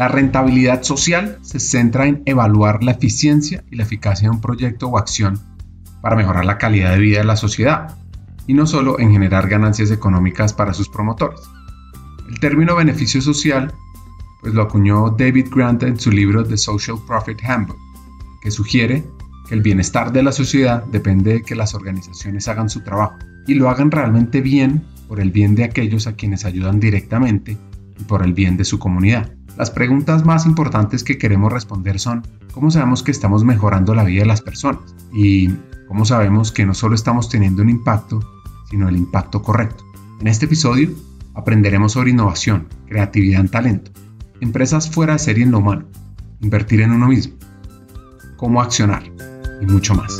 La rentabilidad social se centra en evaluar la eficiencia y la eficacia de un proyecto o acción para mejorar la calidad de vida de la sociedad, y no solo en generar ganancias económicas para sus promotores. El término beneficio social pues lo acuñó David Grant en su libro The Social Profit Handbook, que sugiere que el bienestar de la sociedad depende de que las organizaciones hagan su trabajo y lo hagan realmente bien por el bien de aquellos a quienes ayudan directamente y por el bien de su comunidad. Las preguntas más importantes que queremos responder son ¿cómo sabemos que estamos mejorando la vida de las personas? Y ¿cómo sabemos que no solo estamos teniendo un impacto, sino el impacto correcto? En este episodio aprenderemos sobre innovación, creatividad en talento, empresas fuera de serie en lo humano, invertir en uno mismo, cómo accionar y mucho más.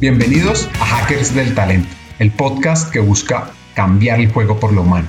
Bienvenidos a Hackers del Talento, el podcast que busca cambiar el juego por lo humano.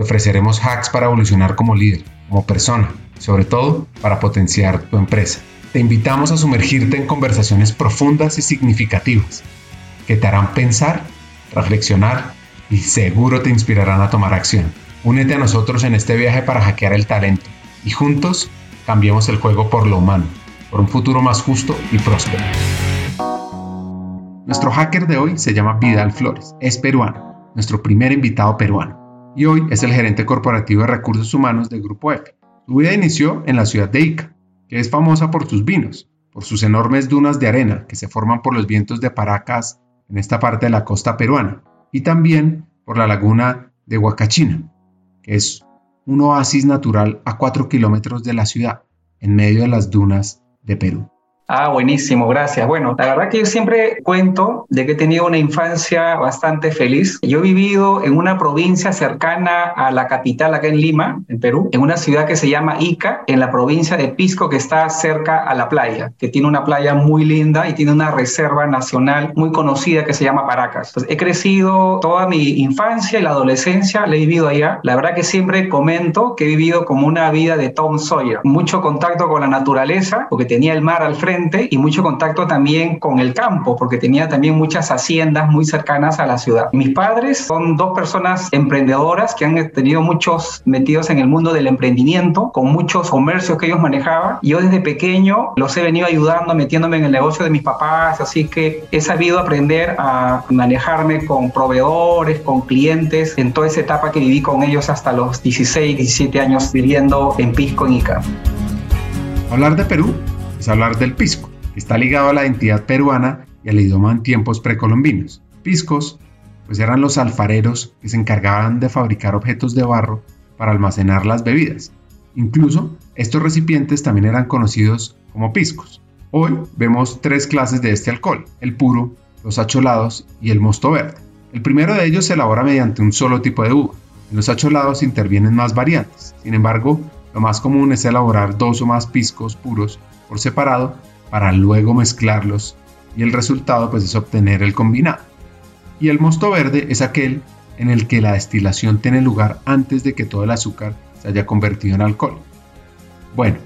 te ofreceremos hacks para evolucionar como líder, como persona, sobre todo para potenciar tu empresa. Te invitamos a sumergirte en conversaciones profundas y significativas que te harán pensar, reflexionar y seguro te inspirarán a tomar acción. Únete a nosotros en este viaje para hackear el talento y juntos cambiemos el juego por lo humano, por un futuro más justo y próspero. Nuestro hacker de hoy se llama Vidal Flores, es peruano, nuestro primer invitado peruano, y hoy es el gerente corporativo de recursos humanos del Grupo F. Su vida inició en la ciudad de Ica, que es famosa por sus vinos, por sus enormes dunas de arena que se forman por los vientos de Paracas en esta parte de la costa peruana, y también por la laguna de Huacachina, que es un oasis natural a 4 kilómetros de la ciudad, en medio de las dunas de Perú. Ah, buenísimo, gracias. Bueno, la verdad que yo siempre cuento de que he tenido una infancia bastante feliz. Yo he vivido en una provincia cercana a la capital, acá en Lima, en Perú, en una ciudad que se llama Ica, en la provincia de Pisco, que está cerca a la playa, que tiene una playa muy linda y tiene una reserva nacional muy conocida que se llama Paracas. Entonces, he crecido toda mi infancia y la adolescencia, la he vivido allá. La verdad que siempre comento que he vivido como una vida de Tom Sawyer. Mucho contacto con la naturaleza, porque tenía el mar al frente y mucho contacto también con el campo, porque tenía también muchas haciendas muy cercanas a la ciudad. Mis padres son dos personas emprendedoras que han tenido muchos metidos en el mundo del emprendimiento, con muchos comercios que ellos manejaban. Yo desde pequeño los he venido ayudando, metiéndome en el negocio de mis papás, así que he sabido aprender a manejarme con proveedores, con clientes, en toda esa etapa que viví con ellos hasta los 16, 17 años viviendo en Pisco, en Ica. Hablar de Perú es hablar del pisco, está ligado a la identidad peruana y al idioma en tiempos precolombinos. Piscos, pues eran los alfareros que se encargaban de fabricar objetos de barro para almacenar las bebidas. Incluso estos recipientes también eran conocidos como piscos. Hoy vemos tres clases de este alcohol, el puro, los acholados y el mosto verde. El primero de ellos se elabora mediante un solo tipo de uva. En los acholados intervienen más variantes. Sin embargo, lo más común es elaborar dos o más piscos puros por separado para luego mezclarlos y el resultado pues es obtener el combinado. Y el mosto verde es aquel en el que la destilación tiene lugar antes de que todo el azúcar se haya convertido en alcohol. Bueno,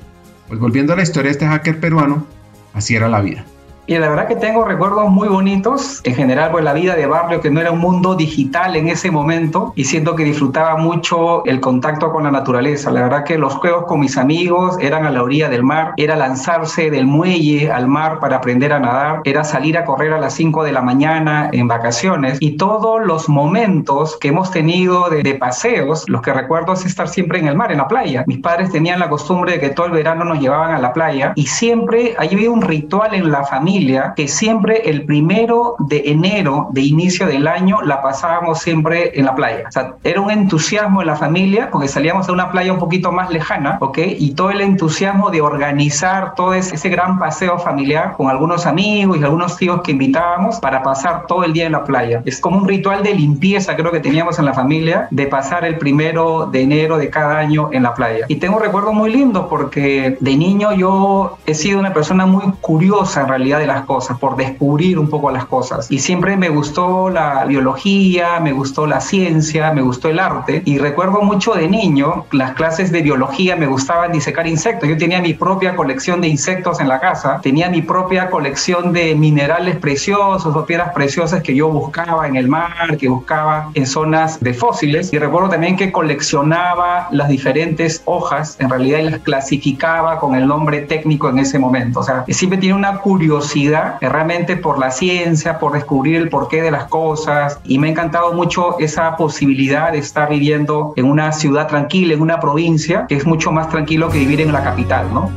pues volviendo a la historia de este hacker peruano, así era la vida. Y la verdad que tengo recuerdos muy bonitos, en general pues la vida de barrio que no era un mundo digital en ese momento y siento que disfrutaba mucho el contacto con la naturaleza. La verdad que los juegos con mis amigos eran a la orilla del mar, era lanzarse del muelle al mar para aprender a nadar, era salir a correr a las 5 de la mañana en vacaciones y todos los momentos que hemos tenido de, de paseos, los que recuerdo es estar siempre en el mar, en la playa. Mis padres tenían la costumbre de que todo el verano nos llevaban a la playa y siempre había un ritual en la familia familia que siempre el primero de enero de inicio del año la pasábamos siempre en la playa. O sea, era un entusiasmo en la familia porque salíamos a una playa un poquito más lejana, ¿ok? Y todo el entusiasmo de organizar todo ese, gran paseo familiar con algunos amigos y algunos tíos que invitábamos para pasar todo el día en la playa. Es como un ritual de limpieza, creo que teníamos en la familia, de pasar el primero de enero de cada año en la playa. Y tengo recuerdos muy lindos porque de niño yo he sido una persona muy curiosa en realidad de las cosas, por descubrir un poco las cosas. Y siempre me gustó la biología, me gustó la ciencia, me gustó el arte. Y recuerdo mucho de niño, las clases de biología me gustaban disecar insectos. Yo tenía mi propia colección de insectos en la casa, tenía mi propia colección de minerales preciosos o piedras preciosas que yo buscaba en el mar, que buscaba en zonas de fósiles. Y recuerdo también que coleccionaba las diferentes hojas, en realidad, y las clasificaba con el nombre técnico en ese momento. O sea, siempre tiene una curiosidad eh, realmente por la ciencia, por descubrir el porqué de las cosas. Y me ha encantado mucho esa posibilidad de estar viviendo en una ciudad tranquila, en una provincia, que es mucho más tranquilo que vivir en la capital, ¿no?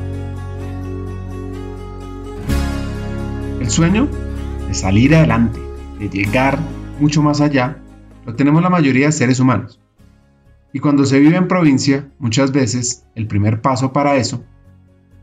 El sueño de salir adelante, de llegar mucho más allá, lo tenemos la mayoría de seres humanos. Y cuando se vive en provincia, muchas veces el primer paso para eso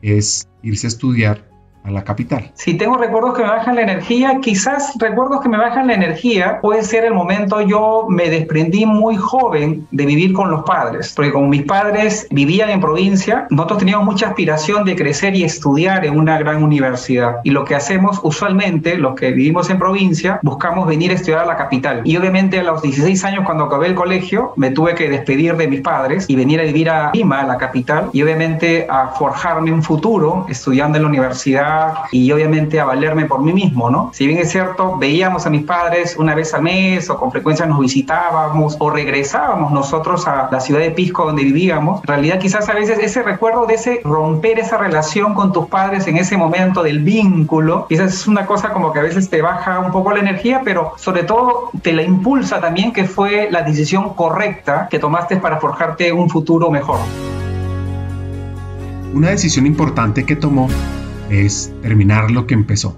es irse a estudiar a la capital. Si tengo recuerdos que me bajan la energía, quizás recuerdos que me bajan la energía puede ser el momento yo me desprendí muy joven de vivir con los padres, porque como mis padres vivían en provincia, nosotros teníamos mucha aspiración de crecer y estudiar en una gran universidad. Y lo que hacemos usualmente, los que vivimos en provincia, buscamos venir a estudiar a la capital. Y obviamente a los 16 años cuando acabé el colegio, me tuve que despedir de mis padres y venir a vivir a Lima, a la capital, y obviamente a forjarme un futuro estudiando en la universidad y obviamente a valerme por mí mismo, ¿no? Si bien es cierto, veíamos a mis padres una vez al mes o con frecuencia nos visitábamos o regresábamos nosotros a la ciudad de Pisco donde vivíamos, en realidad quizás a veces ese recuerdo de ese romper esa relación con tus padres en ese momento del vínculo, quizás es una cosa como que a veces te baja un poco la energía, pero sobre todo te la impulsa también que fue la decisión correcta que tomaste para forjarte un futuro mejor. Una decisión importante que tomó es terminar lo que empezó,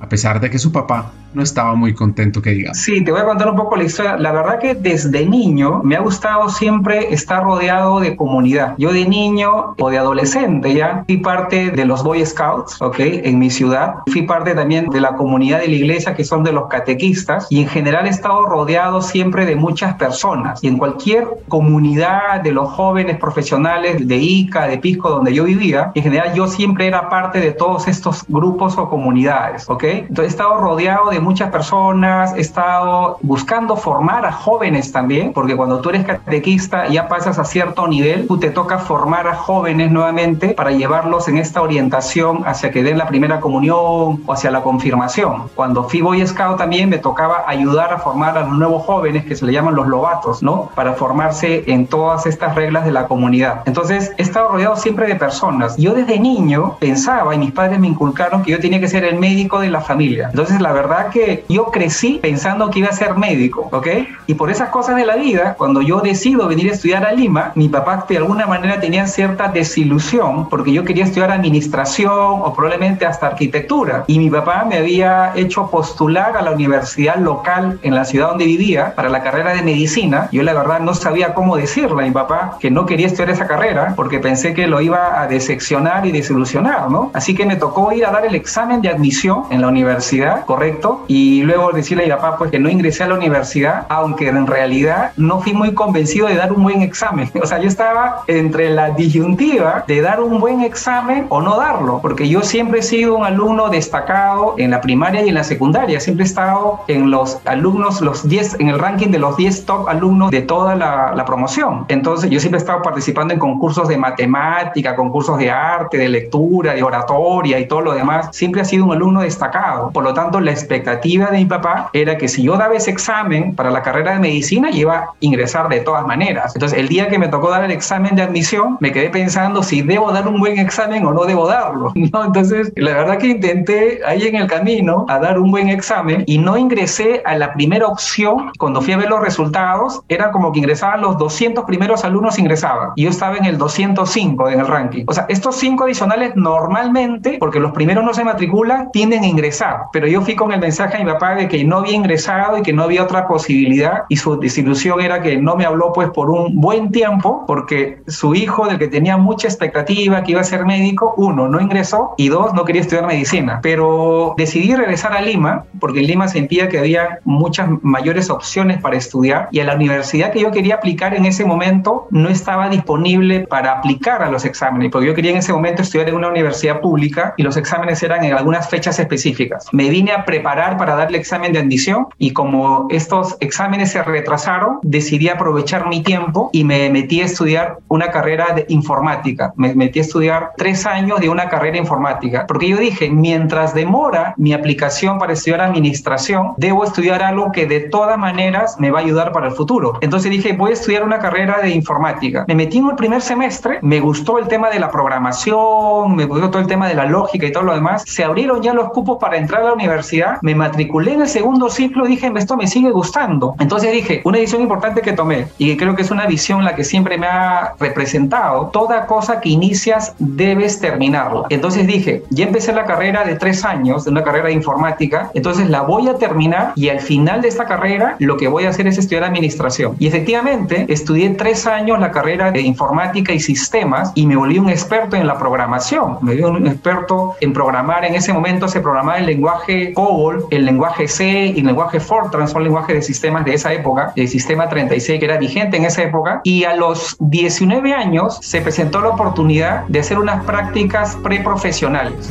a pesar de que su papá no estaba muy contento que diga. Sí, te voy a contar un poco la historia. La verdad que desde niño me ha gustado siempre estar rodeado de comunidad. Yo de niño o de adolescente ya fui parte de los Boy Scouts, ¿ok? En mi ciudad. Fui parte también de la comunidad de la iglesia que son de los catequistas y en general he estado rodeado siempre de muchas personas. Y en cualquier comunidad de los jóvenes profesionales de ICA, de Pisco, donde yo vivía, en general yo siempre era parte de todos estos grupos o comunidades, ¿ok? Entonces he estado rodeado de muchas personas, he estado buscando formar a jóvenes también, porque cuando tú eres catequista ya pasas a cierto nivel, tú te toca formar a jóvenes nuevamente para llevarlos en esta orientación hacia que den la primera comunión o hacia la confirmación. Cuando fui Boy Scout también me tocaba ayudar a formar a los nuevos jóvenes que se le llaman los lobatos, ¿no? Para formarse en todas estas reglas de la comunidad. Entonces he estado rodeado siempre de personas. Yo desde niño pensaba y mis padres me inculcaron que yo tenía que ser el médico de la familia. Entonces la verdad que yo crecí pensando que iba a ser médico, ¿ok? Y por esas cosas de la vida, cuando yo decido venir a estudiar a Lima, mi papá de alguna manera tenía cierta desilusión porque yo quería estudiar administración o probablemente hasta arquitectura. Y mi papá me había hecho postular a la universidad local en la ciudad donde vivía para la carrera de medicina. Yo la verdad no sabía cómo decirle a mi papá que no quería estudiar esa carrera porque pensé que lo iba a decepcionar y desilusionar, ¿no? Así que me tocó ir a dar el examen de admisión en la universidad, ¿correcto? Y luego decirle a mi papá pues que no ingresé a la universidad, aunque en realidad no fui muy convencido de dar un buen examen. O sea, yo estaba entre la disyuntiva de dar un buen examen o no darlo, porque yo siempre he sido un alumno destacado en la primaria y en la secundaria, siempre he estado en los alumnos, los 10, en el ranking de los 10 top alumnos de toda la, la promoción. Entonces, yo siempre he estado participando en concursos de matemática, concursos de arte, de lectura, de oratoria y todo lo demás. Siempre he sido un alumno destacado. Por lo tanto, la expectativa expectativa de mi papá era que si yo daba ese examen para la carrera de medicina, iba a ingresar de todas maneras. Entonces, el día que me tocó dar el examen de admisión, me quedé pensando si debo dar un buen examen o no debo darlo. ¿no? Entonces, la verdad que intenté ahí en el camino a dar un buen examen y no ingresé a la primera opción. Cuando fui a ver los resultados, era como que ingresaban los 200 primeros alumnos ingresaban y yo estaba en el 205 en el ranking. O sea, estos cinco adicionales normalmente, porque los primeros no se matriculan, tienden a ingresar. Pero yo fui con el mensaje a mi papá de que no había ingresado y que no había otra posibilidad y su desilusión era que no me habló pues por un buen tiempo porque su hijo del que tenía mucha expectativa que iba a ser médico, uno, no ingresó y dos, no quería estudiar medicina. Pero decidí regresar a Lima porque en Lima sentía que había muchas mayores opciones para estudiar y a la universidad que yo quería aplicar en ese momento no estaba disponible para aplicar a los exámenes porque yo quería en ese momento estudiar en una universidad pública y los exámenes eran en algunas fechas específicas. Me vine a preparar para dar el examen de admisión y como estos exámenes se retrasaron, decidí aprovechar mi tiempo y me metí a estudiar una carrera de informática. Me metí a estudiar tres años de una carrera informática, porque yo dije, mientras demora mi aplicación para estudiar administración, debo estudiar algo que de todas maneras me va a ayudar para el futuro. Entonces dije, voy a estudiar una carrera de informática. Me metí en el primer semestre, me gustó el tema de la programación, me gustó todo el tema de la lógica y todo lo demás. Se abrieron ya los cupos para entrar a la universidad, me matriculé en el segundo ciclo y dije, esto me sigue gustando. Entonces dije, una decisión importante que tomé y que creo que es una visión la que siempre me ha representado, toda cosa que inicias debes terminarla. Entonces dije, ya empecé la carrera de tres años, de una carrera de informática, entonces la voy a terminar y al final de esta carrera lo que voy a hacer es estudiar administración. Y efectivamente estudié tres años la carrera de informática y sistemas y me volví un experto en la programación, me volví un experto en programar. En ese momento se programaba el lenguaje COBOL, el lenguaje C y el lenguaje Fortran, son lenguajes de sistemas de esa época, el sistema 36 que era vigente en esa época. Y a los 19 años se presentó la oportunidad de hacer unas prácticas preprofesionales.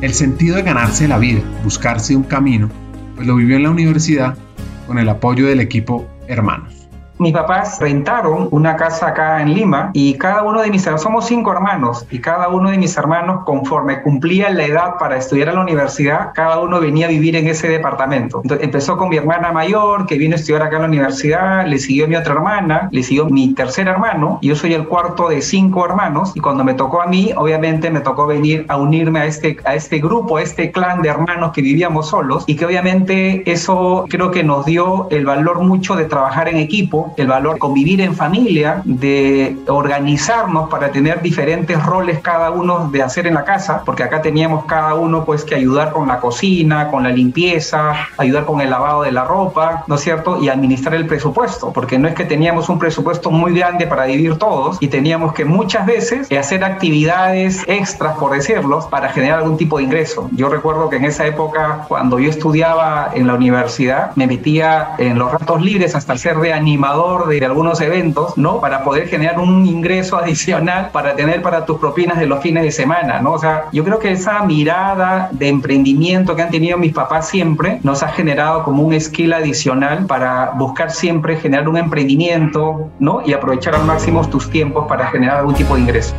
El sentido de ganarse la vida, buscarse un camino, pues lo vivió en la universidad con el apoyo del equipo Hermanos mis papás rentaron una casa acá en Lima y cada uno de mis hermanos, somos cinco hermanos, y cada uno de mis hermanos, conforme cumplía la edad para estudiar a la universidad, cada uno venía a vivir en ese departamento. Entonces, empezó con mi hermana mayor, que vino a estudiar acá en la universidad, le siguió mi otra hermana, le siguió mi tercer hermano, yo soy el cuarto de cinco hermanos, y cuando me tocó a mí, obviamente me tocó venir a unirme a este, a este grupo, a este clan de hermanos que vivíamos solos, y que obviamente eso creo que nos dio el valor mucho de trabajar en equipo, el valor de convivir en familia, de organizarnos para tener diferentes roles cada uno de hacer en la casa, porque acá teníamos cada uno pues que ayudar con la cocina, con la limpieza, ayudar con el lavado de la ropa, ¿no es cierto? Y administrar el presupuesto, porque no es que teníamos un presupuesto muy grande para vivir todos y teníamos que muchas veces hacer actividades extras, por decirlo, para generar algún tipo de ingreso. Yo recuerdo que en esa época, cuando yo estudiaba en la universidad, me metía en los ratos libres hasta ser de animador de, algunos eventos, ¿no? Para poder generar un ingreso adicional para tener para tus propinas de los fines de semana, ¿no? O sea, yo creo que esa mirada de emprendimiento que han tenido mis papás siempre nos ha generado como un skill adicional para buscar siempre generar un emprendimiento, ¿no? Y aprovechar al máximo tus tiempos para generar algún tipo de ingreso.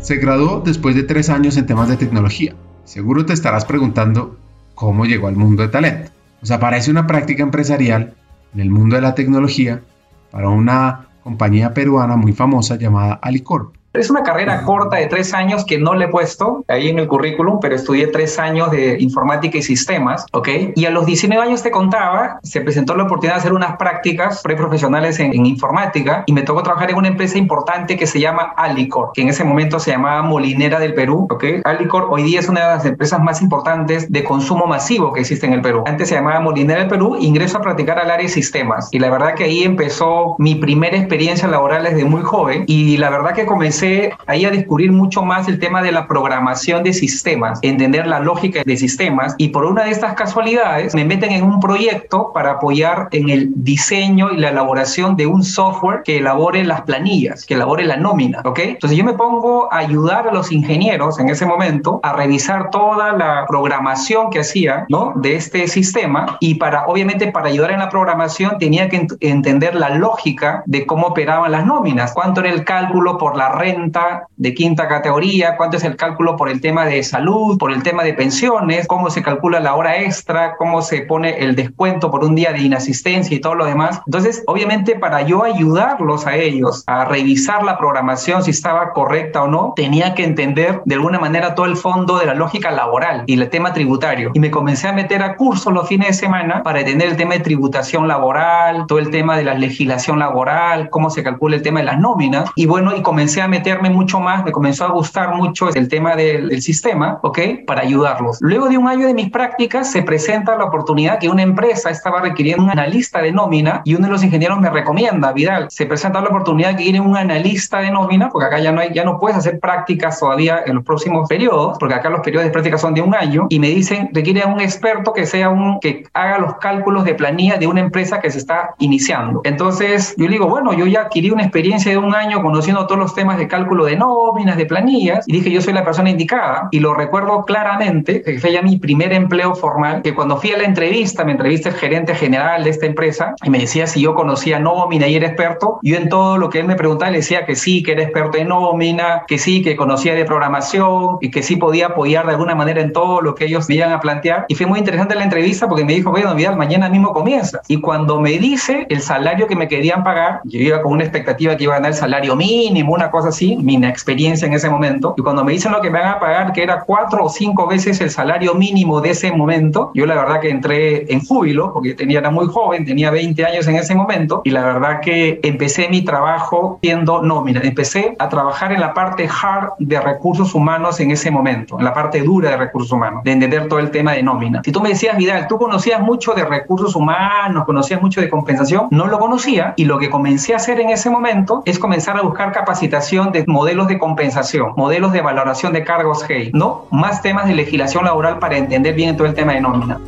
Se graduó después de tres años en temas de tecnología. Seguro te estarás preguntando cómo llegó al mundo de talento. Pues aparece una práctica empresarial en el mundo de la tecnología para una compañía peruana muy famosa llamada Alicorp. Es una carrera corta de tres años que no le he puesto ahí en el currículum, pero estudié tres años de informática y sistemas, ¿ok? Y a los 19 años te contaba, se presentó la oportunidad de hacer unas prácticas preprofesionales en, en informática y me tocó trabajar en una empresa importante que se llama Alicor, que en ese momento se llamaba Molinera del Perú, ¿ok? Alicor hoy día es una de las empresas más importantes de consumo masivo que existe en el Perú. Antes se llamaba Molinera del Perú, ingreso a practicar al área de sistemas y la verdad que ahí empezó mi primera experiencia laboral desde muy joven y la verdad que comencé ahí a descubrir mucho más el tema de la programación de sistemas, entender la lógica de sistemas y por una de estas casualidades me meten en un proyecto para apoyar en el diseño y la elaboración de un software que elabore las planillas, que elabore la nómina, ¿ok? Entonces yo me pongo a ayudar a los ingenieros en ese momento a revisar toda la programación que hacía, ¿no? De este sistema y para, obviamente, para ayudar en la programación tenía que entender la lógica de cómo operaban las nóminas, cuánto era el cálculo por la red renta de quinta categoría, cuánto es el cálculo por el tema de salud, por el tema de pensiones, cómo se calcula la hora extra, cómo se pone el descuento por un día de inasistencia y todo lo demás. Entonces, obviamente, para yo ayudarlos a ellos a revisar la programación, si estaba correcta o no, tenía que entender de alguna manera todo el fondo de la lógica laboral y el tema tributario. Y me comencé a meter a cursos los fines de semana para entender el tema de tributación laboral, todo el tema de la legislación laboral, cómo se calcula el tema de las nóminas. Y bueno, y comencé a meterme mucho más, me comenzó a gustar mucho el tema del, sistema, ¿ok? Para ayudarlos. Luego de un año de mis prácticas, se presenta la oportunidad que una empresa estaba requiriendo un analista de nómina y uno de los ingenieros me recomienda, Vidal, se presenta la oportunidad que quiere un analista de nómina, porque acá ya no ya no puedes hacer prácticas todavía en los próximos periodos, porque acá los periodos de práctica son de un año, y me dicen, requiere un experto que sea un, que haga los cálculos de planilla de una empresa que se está iniciando. Entonces, yo le digo, bueno, yo ya adquirí una experiencia de un año conociendo todos los temas de cálculo de nóminas, de planillas, y dije, yo soy la persona indicada, y lo recuerdo claramente, que fue ya mi primer empleo formal, que cuando fui a la entrevista, me entrevista el gerente general de esta empresa, y me decía si yo conocía nómina y era experto, yo en todo lo que él me preguntaba le decía que sí, que era experto en nómina, que sí, que conocía de programación, y que sí podía apoyar de alguna manera en todo lo que ellos me iban a plantear. Y fue muy interesante la entrevista porque me dijo, bueno, Vidal, mañana mismo comienza. Y cuando me dice el salario que me querían pagar, yo iba con una expectativa que iba a ganar el salario mínimo, una cosa así, mi experiencia en ese momento. Y cuando me dicen lo que me van a pagar, que era cuatro o cinco veces el salario mínimo de ese momento, yo la verdad que entré en júbilo, porque tenía, era muy joven, tenía 20 años en ese momento, y la verdad que empecé mi trabajo siendo nómina. Empecé a trabajar en la parte hard de recursos humanos en ese momento, en la parte dura de recursos humanos, de entender todo el tema de nómina. Si tú me decías, Vidal, tú conocías mucho de recursos humanos, conocías mucho de compensación, no lo conocía y lo que comencé a hacer en ese momento es comenzar a buscar capacitación de modelos de compensación, modelos de valoración de cargos ¿no? Más temas de legislación laboral para entender bien todo el tema de nómina.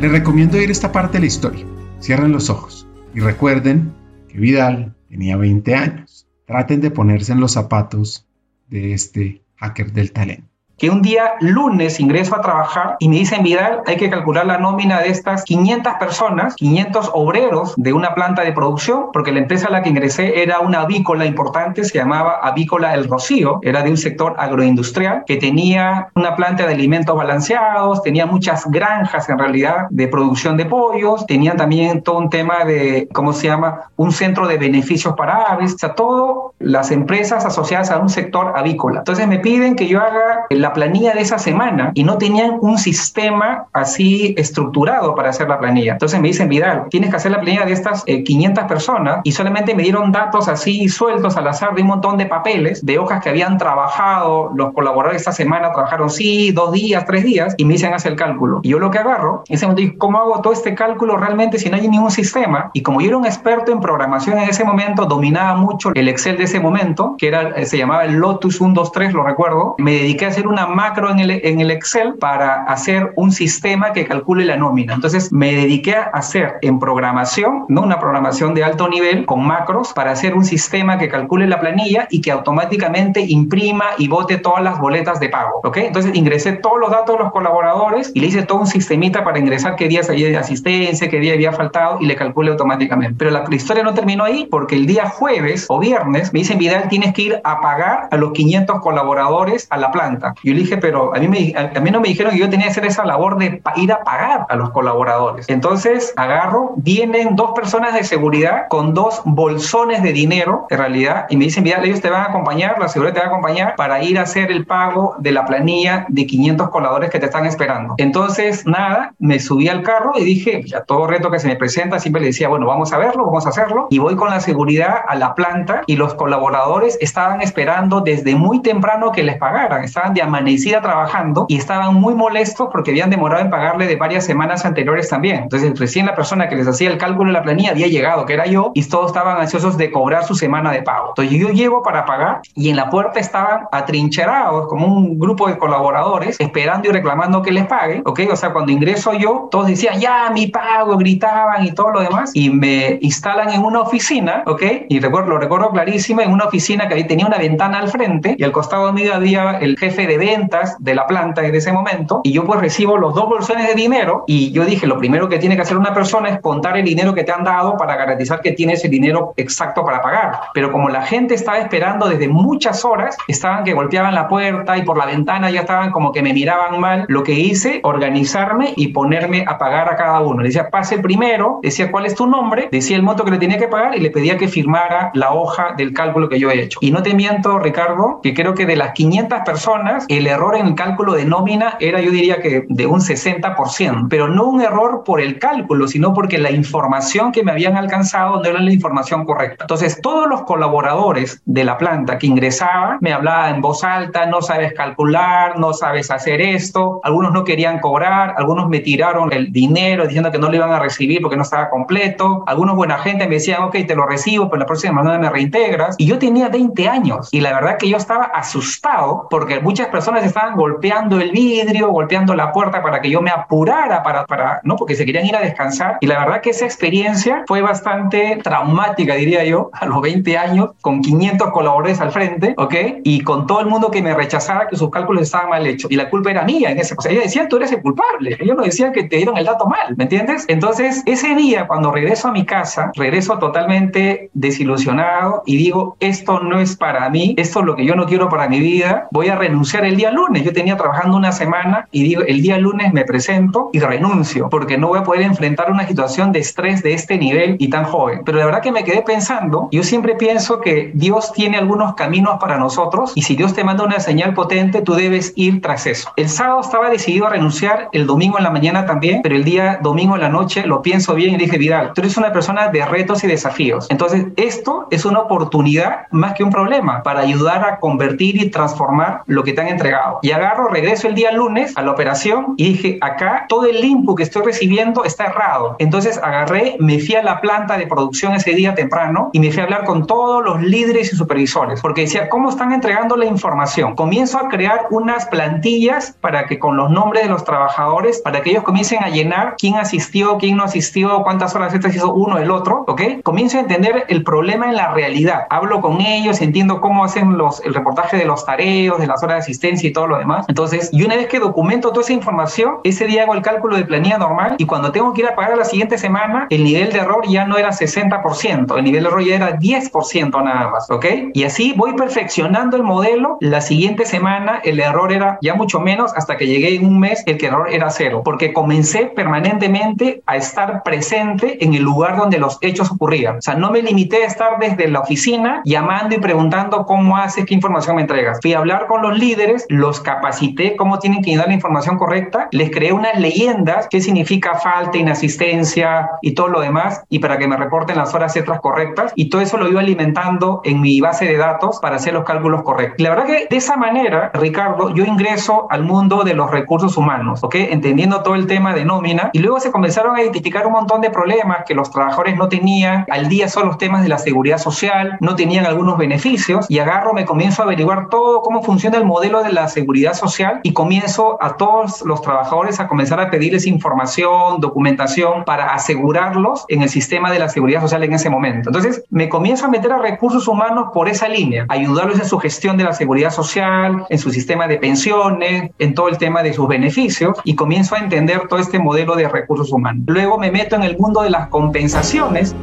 Les recomiendo ir esta parte de la historia. Cierren los ojos y recuerden que Vidal tenía 20 años. Traten de ponerse en los zapatos de este hacker del talento que un día lunes ingreso a trabajar y me dicen, Vidal, hay que calcular la nómina de estas 500 personas, 500 obreros de una planta de producción, porque la empresa a la que ingresé era una avícola importante, se llamaba Avícola El Rocío, era de un sector agroindustrial que tenía una planta de alimentos balanceados, tenía muchas granjas en realidad de producción de pollos, tenían también todo un tema de, ¿cómo se llama? Un centro de beneficios para aves, o sea, todo las empresas asociadas a un sector avícola. Entonces me piden que yo haga la planilla de esa semana y no tenían un sistema así estructurado para hacer la planilla. Entonces me dicen, Vidal, tienes que hacer la planilla de estas 500 eh, personas y solamente me dieron datos así sueltos al azar de un montón de papeles, de hojas que habían trabajado, los colaboradores esta semana trabajaron sí, dos días, tres días y me dicen, haz el cálculo. Y yo lo que agarro, ese momento digo, ¿cómo hago todo este cálculo realmente si no hay ningún sistema? Y como yo era un experto en programación en ese momento, dominaba mucho el Excel de ese momento, que era, eh, se llamaba el Lotus 123, lo recuerdo, me dediqué a hacer una macro en el, Excel para hacer un sistema que calcule la nómina. Entonces me dediqué a hacer en programación, ¿no? una programación de alto nivel con macros para hacer un sistema que calcule la planilla y que automáticamente imprima y vote todas las boletas de pago. ¿ok? Entonces ingresé todos los datos de los colaboradores y le hice todo un sistemita para ingresar qué días había de asistencia, qué día había faltado y le calcule automáticamente. Pero la historia no terminó ahí porque el día jueves o viernes me dicen, Vidal, tienes que ir a pagar a los 500 colaboradores a la planta. Le dije, pero a mí, me, a, mí no me dijeron que yo tenía que hacer esa labor de ir a pagar a los colaboradores. Entonces agarro, vienen dos personas de seguridad con dos bolsones de dinero, en realidad, y me dicen, mira, ellos te van a acompañar, la seguridad te va a acompañar para ir a hacer el pago de la planilla de 500 coladores que te están esperando. Entonces, nada, me subí al carro y dije, ya todo reto que se me presenta, siempre le decía, bueno, vamos a verlo, vamos a hacerlo, y voy con la seguridad a la planta y los colaboradores estaban esperando desde muy temprano que les pagaran, estaban de amanecimiento trabajando y estaban muy molestos porque habían demorado en pagarle de varias semanas anteriores también. Entonces, recién la persona que les hacía el cálculo de la planilla había llegado, que era yo, y todos estaban ansiosos de cobrar su semana de pago. Entonces, yo llego para pagar y en la puerta estaban atrincherados como un grupo de colaboradores esperando y reclamando que les pague, ¿ok? O sea, cuando ingreso yo, todos decían, ya, mi pago, gritaban y todo lo demás, y me instalan en una oficina, ¿ok? Y recuerdo, lo recuerdo clarísimo, en una oficina que ahí tenía una ventana al frente y al costado mío había el jefe de ventas de la planta en ese momento y yo pues recibo los dos bolsones de dinero y yo dije, lo primero que tiene que hacer una persona es contar el dinero que te han dado para garantizar que tienes el dinero exacto para pagar. Pero como la gente estaba esperando desde muchas horas, estaban que golpeaban la puerta y por la ventana ya estaban como que me miraban mal, lo que hice, organizarme y ponerme a pagar a cada uno. Le decía, pase primero, decía cuál es tu nombre, decía el monto que le tenía que pagar y le pedía que firmara la hoja del cálculo que yo he hecho. Y no te miento, Ricardo, que creo que de las 500 personas, el error en el cálculo de nómina era, yo diría que de un 60%, pero no un error por el cálculo, sino porque la información que me habían alcanzado no era la información correcta. Entonces, todos los colaboradores de la planta que ingresaban me hablaban en voz alta, no sabes calcular, no sabes hacer esto, algunos no querían cobrar, algunos me tiraron el dinero diciendo que no lo iban a recibir porque no estaba completo, algunos buena gente me decían, ok, te lo recibo, pero la próxima semana me reintegras. Y yo tenía 20 años y la verdad que yo estaba asustado porque muchas personas estaban golpeando el vidrio, golpeando la puerta para que yo me apurara para, para, ¿no? Porque se querían ir a descansar. Y la verdad que esa experiencia fue bastante traumática, diría yo, a los 20 años, con 500 colaboradores al frente, ¿ok? Y con todo el mundo que me rechazaba que sus cálculos estaban mal hechos. Y la culpa era mía en ese. O sea, ellos decían, tú eres el culpable. Ellos no decían que te dieron el dato mal, ¿me entiendes? Entonces, ese día, cuando regreso a mi casa, regreso totalmente desilusionado y digo, esto no es para mí, esto es lo que yo no quiero para mi vida, voy a renunciar el día lunes. Yo tenía trabajando una semana y digo, el día lunes me presento y renuncio, porque no voy a poder enfrentar una situación de estrés de este nivel y tan joven. Pero la verdad que me quedé pensando, yo siempre pienso que Dios tiene algunos caminos para nosotros y si Dios te manda una señal potente, tú debes ir tras eso. El sábado estaba decidido a renunciar, el domingo en la mañana también, pero el día domingo en la noche lo pienso bien y dije, Vidal, tú eres una persona de retos y desafíos. Entonces, esto es una oportunidad más que un problema para ayudar a convertir y transformar lo que te han entregado. Y agarro, regreso el día lunes a la operación y dije, acá todo el input que estoy recibiendo está errado. Entonces agarré, me fui a la planta de producción ese día temprano y me fui a hablar con todos los líderes y supervisores, porque decía, ¿cómo están entregando la información? Comienzo a crear unas plantillas para que con los nombres de los trabajadores, para que ellos comiencen a llenar quién asistió, quién no asistió, cuántas horas extras hizo uno, el otro, ¿ok? Comienzo a entender el problema en la realidad. Hablo con ellos, entiendo cómo hacen los, el reportaje de los tareos, de las horas de asistencia y todo lo demás. Entonces, y una vez que documento toda esa información, ese día hago el cálculo de planilla normal y cuando tengo que ir a pagar a la siguiente semana, el nivel de error ya no era 60%, el nivel de error ya era 10% nada más, ¿ok? Y así voy perfeccionando el modelo. La siguiente semana el error era ya mucho menos hasta que llegué en un mes el que error era cero, porque comencé permanentemente a estar presente en el lugar donde los hechos ocurrían. O sea, no me limité a estar desde la oficina llamando y preguntando cómo haces, qué información me entregas. Fui a hablar con los líderes, los capacité cómo tienen que dar la información correcta, les creé unas leyendas, qué significa falta, inasistencia y todo lo demás, y para que me reporten las horas extras correctas, y todo eso lo iba alimentando en mi base de datos para hacer los cálculos correctos. La verdad que de esa manera, Ricardo, yo ingreso al mundo de los recursos humanos, ¿ok? Entendiendo todo el tema de nómina, y luego se comenzaron a identificar un montón de problemas que los trabajadores no tenían. Al día son los temas de la seguridad social, no tenían algunos beneficios, y agarro, me comienzo a averiguar todo cómo funciona el modelo de la seguridad social y comienzo a todos los trabajadores a comenzar a pedirles información, documentación para asegurarlos en el sistema de la seguridad social en ese momento. Entonces, me comienzo a meter a recursos humanos por esa línea, ayudarlos en su gestión de la seguridad social, en su sistema de pensiones, en todo el tema de sus beneficios y comienzo a entender todo este modelo de recursos humanos. Luego me meto en el mundo de las compensaciones.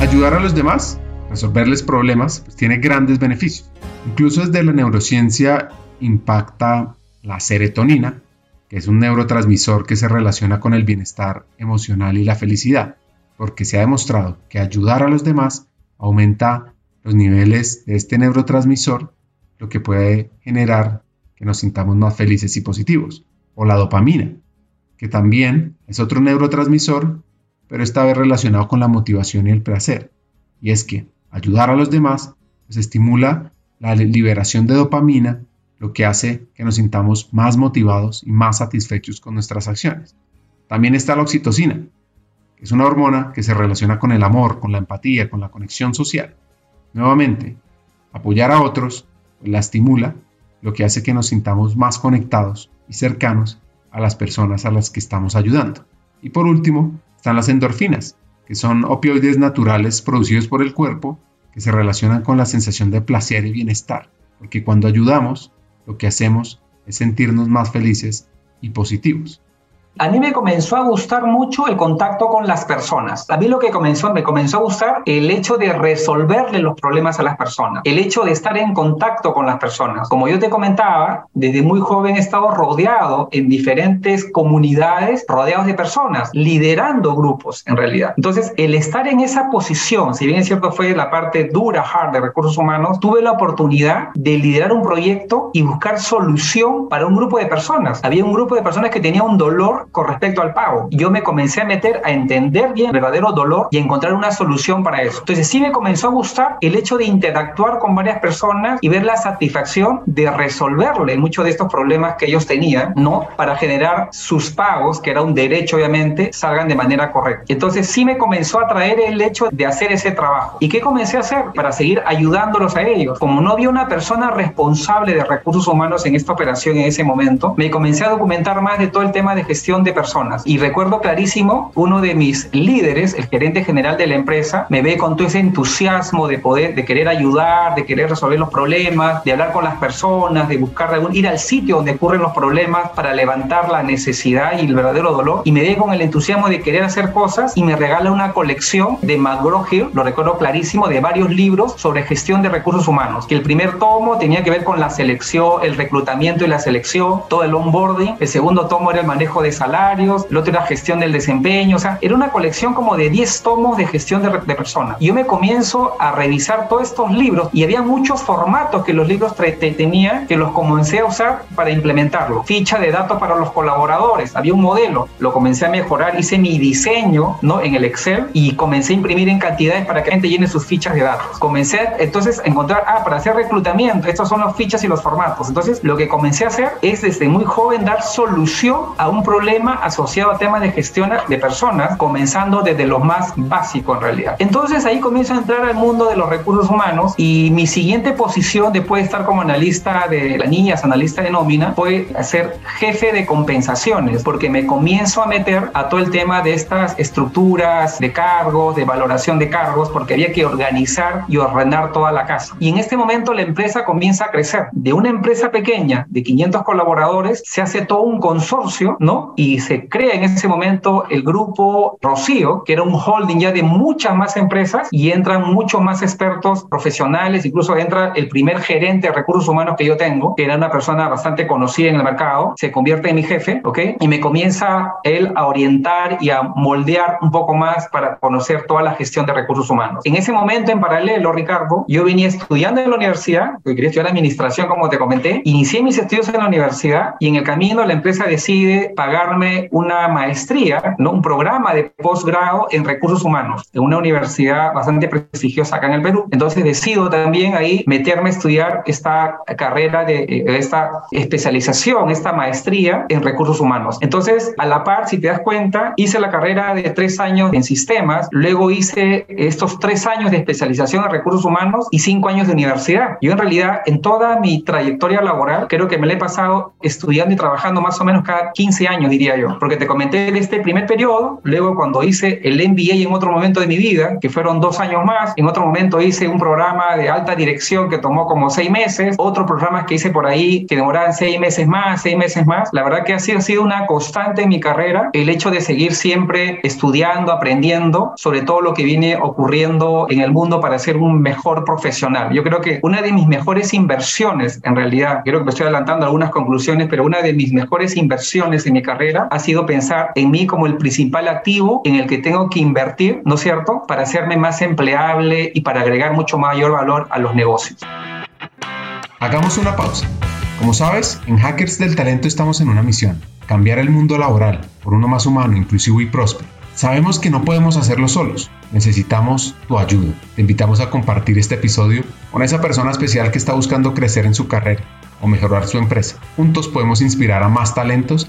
Ayudar a los demás, resolverles problemas, pues tiene grandes beneficios. Incluso desde la neurociencia impacta la serotonina, que es un neurotransmisor que se relaciona con el bienestar emocional y la felicidad, porque se ha demostrado que ayudar a los demás aumenta los niveles de este neurotransmisor, lo que puede generar que nos sintamos más felices y positivos. O la dopamina, que también es otro neurotransmisor, pero esta vez relacionado con la motivación y el placer. Y es que ayudar a los demás pues, estimula la liberación de dopamina, lo que hace que nos sintamos más motivados y más satisfechos con nuestras acciones. También está la oxitocina, que es una hormona que se relaciona con el amor, con la empatía, con la conexión social. Nuevamente, apoyar a otros la estimula, lo que hace que nos sintamos más conectados y cercanos a las personas a las que estamos ayudando. Y por último, están las endorfinas, que son opioides naturales producidos por el cuerpo que se relacionan con la sensación de placer y bienestar. porque cuando ayudamos, lo que hacemos es sentirnos más felices y positivos. A mí me comenzó a gustar mucho el contacto con las personas. A mí lo que comenzó, me comenzó a gustar el hecho de resolverle los problemas a las personas, el hecho de estar en contacto con las personas. Como yo te comentaba, desde muy joven he estado rodeado en diferentes comunidades, rodeados de personas, liderando grupos en realidad. Entonces, el estar en esa posición, si bien es cierto fue la parte dura, hard de recursos humanos, tuve la oportunidad de liderar un proyecto y buscar solución para un grupo de personas. Había un grupo de personas que tenía un dolor con respecto al pago. Yo me comencé a meter a entender bien el verdadero dolor y encontrar una solución para eso. Entonces sí me comenzó a gustar el hecho de interactuar con varias personas y ver la satisfacción de resolverle muchos de estos problemas que ellos tenían, ¿no? Para generar sus pagos, que era un derecho obviamente, salgan de manera correcta. Entonces sí me comenzó a traer el hecho de hacer ese trabajo. ¿Y qué comencé a hacer para seguir ayudándolos a ellos? Como no había una persona responsable de recursos humanos en esta operación en ese momento, me comencé a documentar más de todo el tema de gestión de personas. Y recuerdo clarísimo, uno de mis líderes, el gerente general de la empresa, me ve con todo ese entusiasmo de poder, de querer ayudar, de querer resolver los problemas, de hablar con las personas, de buscar ir al sitio donde ocurren los problemas para levantar la necesidad y el verdadero dolor. Y me ve con el entusiasmo de querer hacer cosas y me regala una colección de McGraw-Hill, lo recuerdo clarísimo, de varios libros sobre gestión de recursos humanos. Que el primer tomo tenía que ver con la selección, el reclutamiento y la selección, todo el onboarding. El segundo tomo era el manejo de salarios, el otro era gestión del desempeño, o sea, era una colección como de 10 tomos de gestión de, de personas. Y yo me comienzo a revisar todos estos libros y había muchos formatos que los libros tenían que los comencé a usar para implementarlo. Ficha de datos para los colaboradores, había un modelo, lo comencé a mejorar, hice mi diseño ¿no? en el Excel y comencé a imprimir en cantidades para que la gente llene sus fichas de datos. Comencé entonces a encontrar, ah, para hacer reclutamiento, estos son las fichas y los formatos. Entonces lo que comencé a hacer es desde muy joven dar solución a un problema asociado a temas de gestión de personas, comenzando desde lo más básico en realidad. Entonces ahí comienzo a entrar al mundo de los recursos humanos y mi siguiente posición después de estar como analista de la niñas, analista de nómina, fue ser jefe de compensaciones, porque me comienzo a meter a todo el tema de estas estructuras de cargos, de valoración de cargos, porque había que organizar y ordenar toda la casa. Y en este momento la empresa comienza a crecer. De una empresa pequeña de 500 colaboradores se hace todo un consorcio, ¿no? Se crea en ese momento el grupo Rocío, que era un holding ya de muchas más empresas y entran muchos más expertos profesionales, incluso entra el primer gerente de recursos humanos que yo tengo, que era una persona bastante conocida en el mercado, se convierte en mi jefe, ¿ok? Y me comienza él a orientar y a moldear un poco más para conocer toda la gestión de recursos humanos. En ese momento, en paralelo, Ricardo, yo venía estudiando en la universidad, porque quería estudiar administración, como te comenté, inicié mis estudios en la universidad y en el camino la empresa decide pagar una maestría, ¿no? un programa de posgrado en recursos humanos en una universidad bastante prestigiosa acá en el Perú. Entonces decido también ahí meterme a estudiar esta carrera de eh, esta especialización, esta maestría en recursos humanos. Entonces, a la par, si te das cuenta, hice la carrera de tres años en sistemas, luego hice estos tres años de especialización en recursos humanos y cinco años de universidad. Yo en realidad, en toda mi trayectoria laboral, creo que me la he pasado estudiando y trabajando más o menos cada 15 años, diría yo, porque te comenté en este primer periodo, luego cuando hice el MBA en otro momento de mi vida, que fueron dos años más, en otro momento hice un programa de alta dirección que tomó como seis meses, otros programas que hice por ahí que demoraban seis meses más, seis meses más. La verdad que ha sido, ha sido una constante en mi carrera el hecho de seguir siempre estudiando, aprendiendo sobre todo lo que viene ocurriendo en el mundo para ser un mejor profesional. Yo creo que una de mis mejores inversiones, en realidad, creo que me estoy adelantando algunas conclusiones, pero una de mis mejores inversiones en mi carrera ha sido pensar en mí como el principal activo en el que tengo que invertir, ¿no es cierto?, para hacerme más empleable y para agregar mucho mayor valor a los negocios. Hagamos una pausa. Como sabes, en Hackers del Talento estamos en una misión, cambiar el mundo laboral por uno más humano, inclusivo y próspero. Sabemos que no podemos hacerlo solos, necesitamos tu ayuda. Te invitamos a compartir este episodio con esa persona especial que está buscando crecer en su carrera o mejorar su empresa. Juntos podemos inspirar a más talentos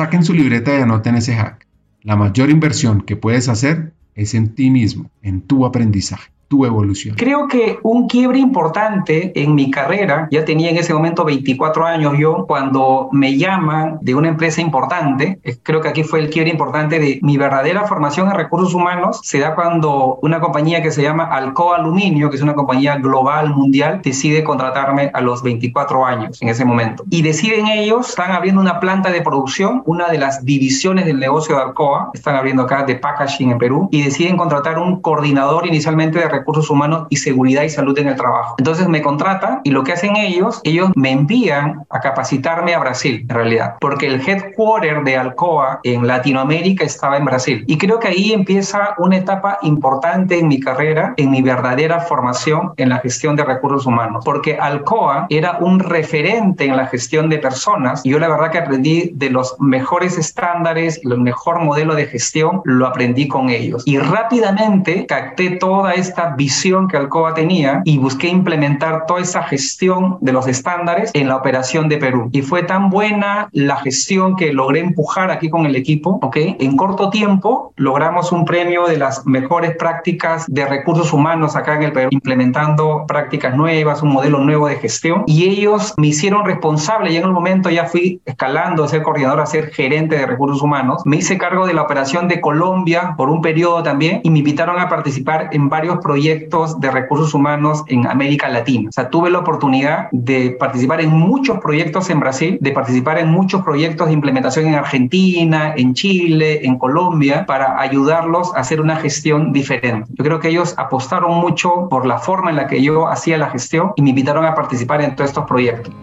Saquen su libreta y anoten ese hack. La mayor inversión que puedes hacer es en ti mismo, en tu aprendizaje tu evolución? Creo que un quiebre importante en mi carrera, ya tenía en ese momento 24 años yo, cuando me llaman de una empresa importante, creo que aquí fue el quiebre importante de mi verdadera formación en recursos humanos, se da cuando una compañía que se llama Alcoa Aluminio, que es una compañía global, mundial, decide contratarme a los 24 años en ese momento. Y deciden ellos, están abriendo una planta de producción, una de las divisiones del negocio de Alcoa, están abriendo acá de packaging en Perú, y deciden contratar un coordinador inicialmente de recursos humanos y seguridad y salud en el trabajo. Entonces me contratan y lo que hacen ellos, ellos me envían a capacitarme a Brasil, en realidad, porque el headquarter de Alcoa en Latinoamérica estaba en Brasil. Y creo que ahí empieza una etapa importante en mi carrera, en mi verdadera formación en la gestión de recursos humanos, porque Alcoa era un referente en la gestión de personas y yo la verdad que aprendí de los mejores estándares, el mejor modelo de gestión, lo aprendí con ellos. Y rápidamente capté toda esta visión que Alcoa tenía y busqué implementar toda esa gestión de los estándares en la operación de Perú. Y fue tan buena la gestión que logré empujar aquí con el equipo, ¿ok? En corto tiempo logramos un premio de las mejores prácticas de recursos humanos acá en el Perú, implementando prácticas nuevas, un modelo nuevo de gestión. Y ellos me hicieron responsable y en un momento ya fui escalando a ser coordinador, a ser gerente de recursos humanos. Me hice cargo de la operación de Colombia por un periodo también y me invitaron a participar en varios proyectos proyectos de recursos humanos en América Latina. O sea, tuve la oportunidad de participar en muchos proyectos en Brasil, de participar en muchos proyectos de implementación en Argentina, en Chile, en Colombia, para ayudarlos a hacer una gestión diferente. Yo creo que ellos apostaron mucho por la forma en la que yo hacía la gestión y me invitaron a participar en todos estos proyectos.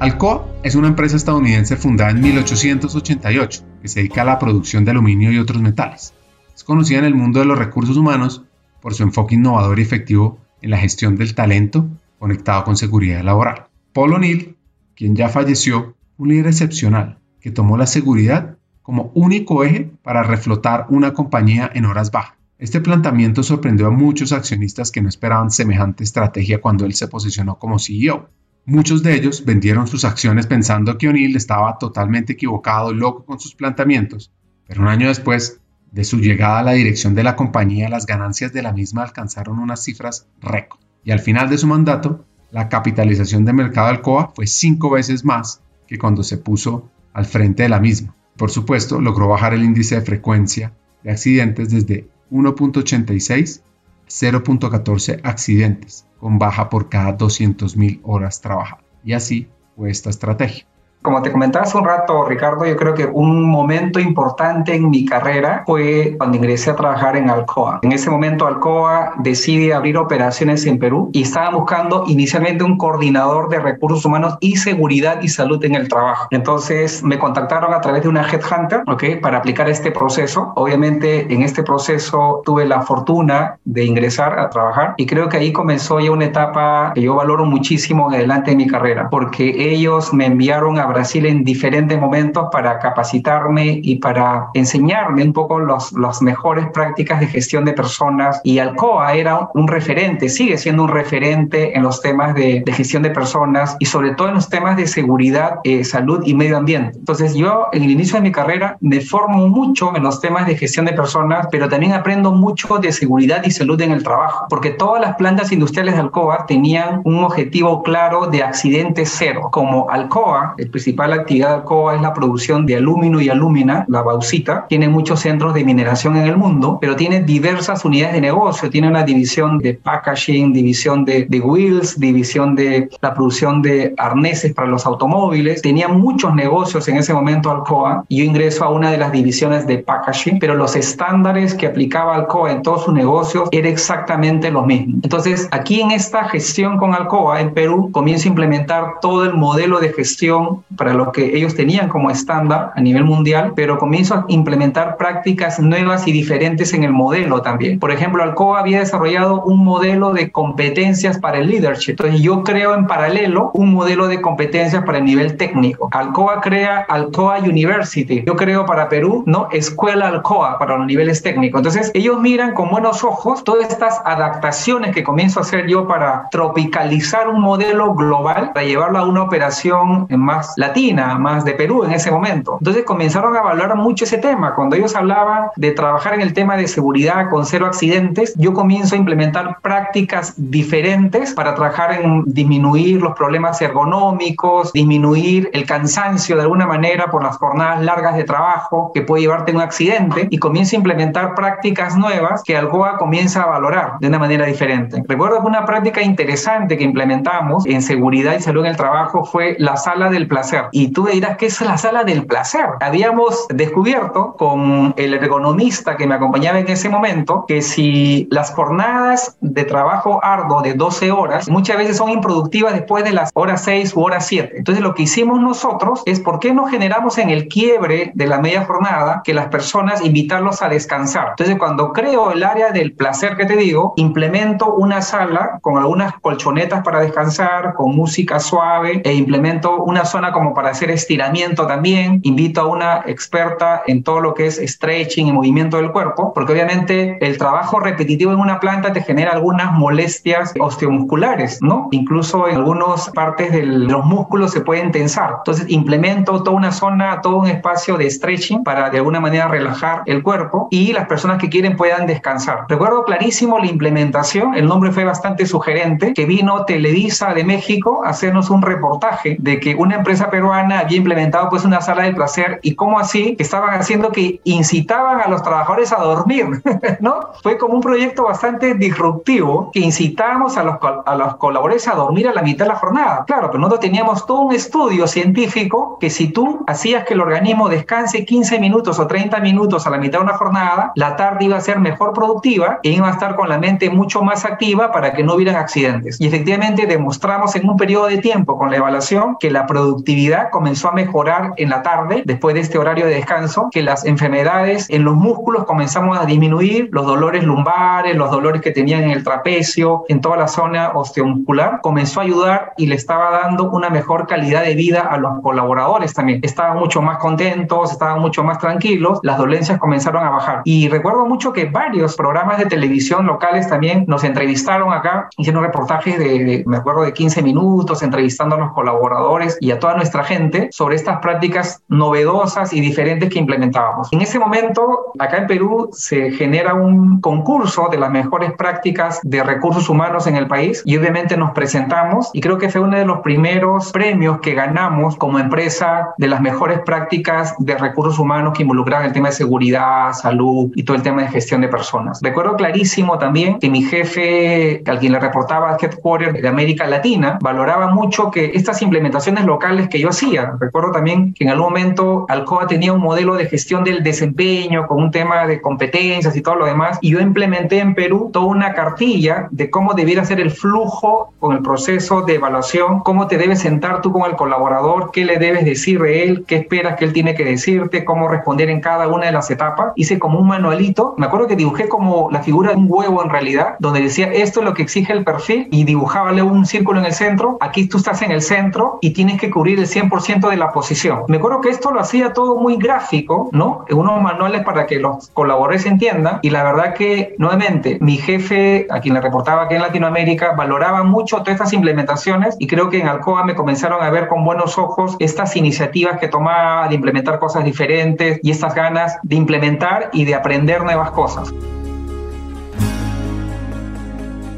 Alcoa es una empresa estadounidense fundada en 1888 que se dedica a la producción de aluminio y otros metales. Es conocida en el mundo de los recursos humanos por su enfoque innovador y efectivo en la gestión del talento conectado con seguridad laboral. Paul O'Neill, quien ya falleció, un líder excepcional que tomó la seguridad como único eje para reflotar una compañía en horas bajas. Este planteamiento sorprendió a muchos accionistas que no esperaban semejante estrategia cuando él se posicionó como CEO. Muchos de ellos vendieron sus acciones pensando que O'Neill estaba totalmente equivocado y loco con sus planteamientos, pero un año después de su llegada a la dirección de la compañía, las ganancias de la misma alcanzaron unas cifras récord. Y al final de su mandato, la capitalización de mercado de Alcoa fue cinco veces más que cuando se puso al frente de la misma. Por supuesto, logró bajar el índice de frecuencia de accidentes desde 1.86 a 0.14 accidentes, con baja por cada 200.000 horas trabajadas. Y así fue esta estrategia. Como te comentaba hace un rato, Ricardo, yo creo que un momento importante en mi carrera fue cuando ingresé a trabajar en Alcoa. En ese momento Alcoa decide abrir operaciones en Perú y estaba buscando inicialmente un coordinador de recursos humanos y seguridad y salud en el trabajo. Entonces me contactaron a través de una headhunter, ¿ok? Para aplicar este proceso. Obviamente en este proceso tuve la fortuna de ingresar a trabajar y creo que ahí comenzó ya una etapa que yo valoro muchísimo en adelante de mi carrera porque ellos me enviaron a Brasil en diferentes momentos para capacitarme y para enseñarme un poco los, las mejores prácticas de gestión de personas. Y Alcoa era un referente, sigue siendo un referente en los temas de, de gestión de personas y sobre todo en los temas de seguridad, eh, salud y medio ambiente. Entonces yo en el inicio de mi carrera me formo mucho en los temas de gestión de personas, pero también aprendo mucho de seguridad y salud en el trabajo, porque todas las plantas industriales de Alcoa tenían un objetivo claro de accidentes cero. Como Alcoa, el principal actividad de Alcoa es la producción de aluminio y alúmina, la bauxita. Tiene muchos centros de mineración en el mundo, pero tiene diversas unidades de negocio. Tiene una división de packaging, división de, de wheels, división de la producción de arneses para los automóviles. Tenía muchos negocios en ese momento Alcoa. Yo ingreso a una de las divisiones de packaging, pero los estándares que aplicaba Alcoa en todos sus negocios era exactamente lo mismo. Entonces, aquí en esta gestión con Alcoa en Perú, comienzo a implementar todo el modelo de gestión para lo que ellos tenían como estándar a nivel mundial, pero comienzo a implementar prácticas nuevas y diferentes en el modelo también. Por ejemplo, Alcoa había desarrollado un modelo de competencias para el leadership. Entonces yo creo en paralelo un modelo de competencias para el nivel técnico. Alcoa crea Alcoa University. Yo creo para Perú, ¿no? Escuela Alcoa para los niveles técnicos. Entonces ellos miran con buenos ojos todas estas adaptaciones que comienzo a hacer yo para tropicalizar un modelo global, para llevarlo a una operación más latina, más de Perú en ese momento. Entonces comenzaron a valorar mucho ese tema. Cuando ellos hablaban de trabajar en el tema de seguridad con cero accidentes, yo comienzo a implementar prácticas diferentes para trabajar en disminuir los problemas ergonómicos, disminuir el cansancio de alguna manera por las jornadas largas de trabajo que puede llevarte a un accidente y comienzo a implementar prácticas nuevas que Alcoa comienza a valorar de una manera diferente. Recuerdo que una práctica interesante que implementamos en seguridad y salud en el trabajo fue la sala del placer. Y tú dirás, ¿qué es la sala del placer? Habíamos descubierto con el ergonomista que me acompañaba en ese momento que si las jornadas de trabajo arduo de 12 horas muchas veces son improductivas después de las horas 6 u horas 7. Entonces lo que hicimos nosotros es por qué no generamos en el quiebre de la media jornada que las personas invitarlos a descansar. Entonces cuando creo el área del placer que te digo, implemento una sala con algunas colchonetas para descansar, con música suave e implemento una zona como para hacer estiramiento también. Invito a una experta en todo lo que es stretching y movimiento del cuerpo, porque obviamente el trabajo repetitivo en una planta te genera algunas molestias osteomusculares, ¿no? Incluso en algunas partes de los músculos se pueden tensar. Entonces implemento toda una zona, todo un espacio de stretching para de alguna manera relajar el cuerpo y las personas que quieren puedan descansar. Recuerdo clarísimo la implementación, el nombre fue bastante sugerente, que vino Televisa de México a hacernos un reportaje de que una empresa peruana había implementado pues una sala de placer y cómo así estaban haciendo que incitaban a los trabajadores a dormir, ¿no? Fue como un proyecto bastante disruptivo que incitábamos a los, a los colaboradores a dormir a la mitad de la jornada. Claro, pero nosotros teníamos todo un estudio científico que si tú hacías que el organismo descanse 15 minutos o 30 minutos a la mitad de una jornada, la tarde iba a ser mejor productiva e iba a estar con la mente mucho más activa para que no hubieran accidentes. Y efectivamente demostramos en un periodo de tiempo con la evaluación que la productividad comenzó a mejorar en la tarde, después de este horario de descanso, que las enfermedades en los músculos comenzamos a disminuir, los dolores lumbares, los dolores que tenían en el trapecio, en toda la zona osteomuscular, comenzó a ayudar y le estaba dando una mejor calidad de vida a los colaboradores también. Estaban mucho más contentos, estaban mucho más tranquilos, las dolencias comenzaron a bajar. Y recuerdo mucho que varios programas de televisión locales también nos entrevistaron acá, hicieron reportajes de, me acuerdo, de 15 minutos, entrevistando a los colaboradores y a toda nuestra gente sobre estas prácticas novedosas y diferentes que implementábamos. En ese momento, acá en Perú se genera un concurso de las mejores prácticas de recursos humanos en el país y obviamente nos presentamos y creo que fue uno de los primeros premios que ganamos como empresa de las mejores prácticas de recursos humanos que involucran el tema de seguridad, salud y todo el tema de gestión de personas. Recuerdo clarísimo también que mi jefe, al quien le reportaba Headquarter de América Latina, valoraba mucho que estas implementaciones locales que yo hacía, recuerdo también que en algún momento Alcoa tenía un modelo de gestión del desempeño con un tema de competencias y todo lo demás, y yo implementé en Perú toda una cartilla de cómo debiera ser el flujo con el proceso de evaluación, cómo te debes sentar tú con el colaborador, qué le debes decir de él, qué esperas que él tiene que decirte, cómo responder en cada una de las etapas. Hice como un manualito, me acuerdo que dibujé como la figura de un huevo en realidad, donde decía esto es lo que exige el perfil y dibujábale un círculo en el centro, aquí tú estás en el centro y tienes que cubrir el 100% de la posición. Me acuerdo que esto lo hacía todo muy gráfico, ¿no? Unos manuales para que los colaboradores entiendan y la verdad que nuevamente mi jefe, a quien le reportaba aquí en Latinoamérica, valoraba mucho todas estas implementaciones y creo que en Alcoa me comenzaron a ver con buenos ojos estas iniciativas que tomaba de implementar cosas diferentes y estas ganas de implementar y de aprender nuevas cosas.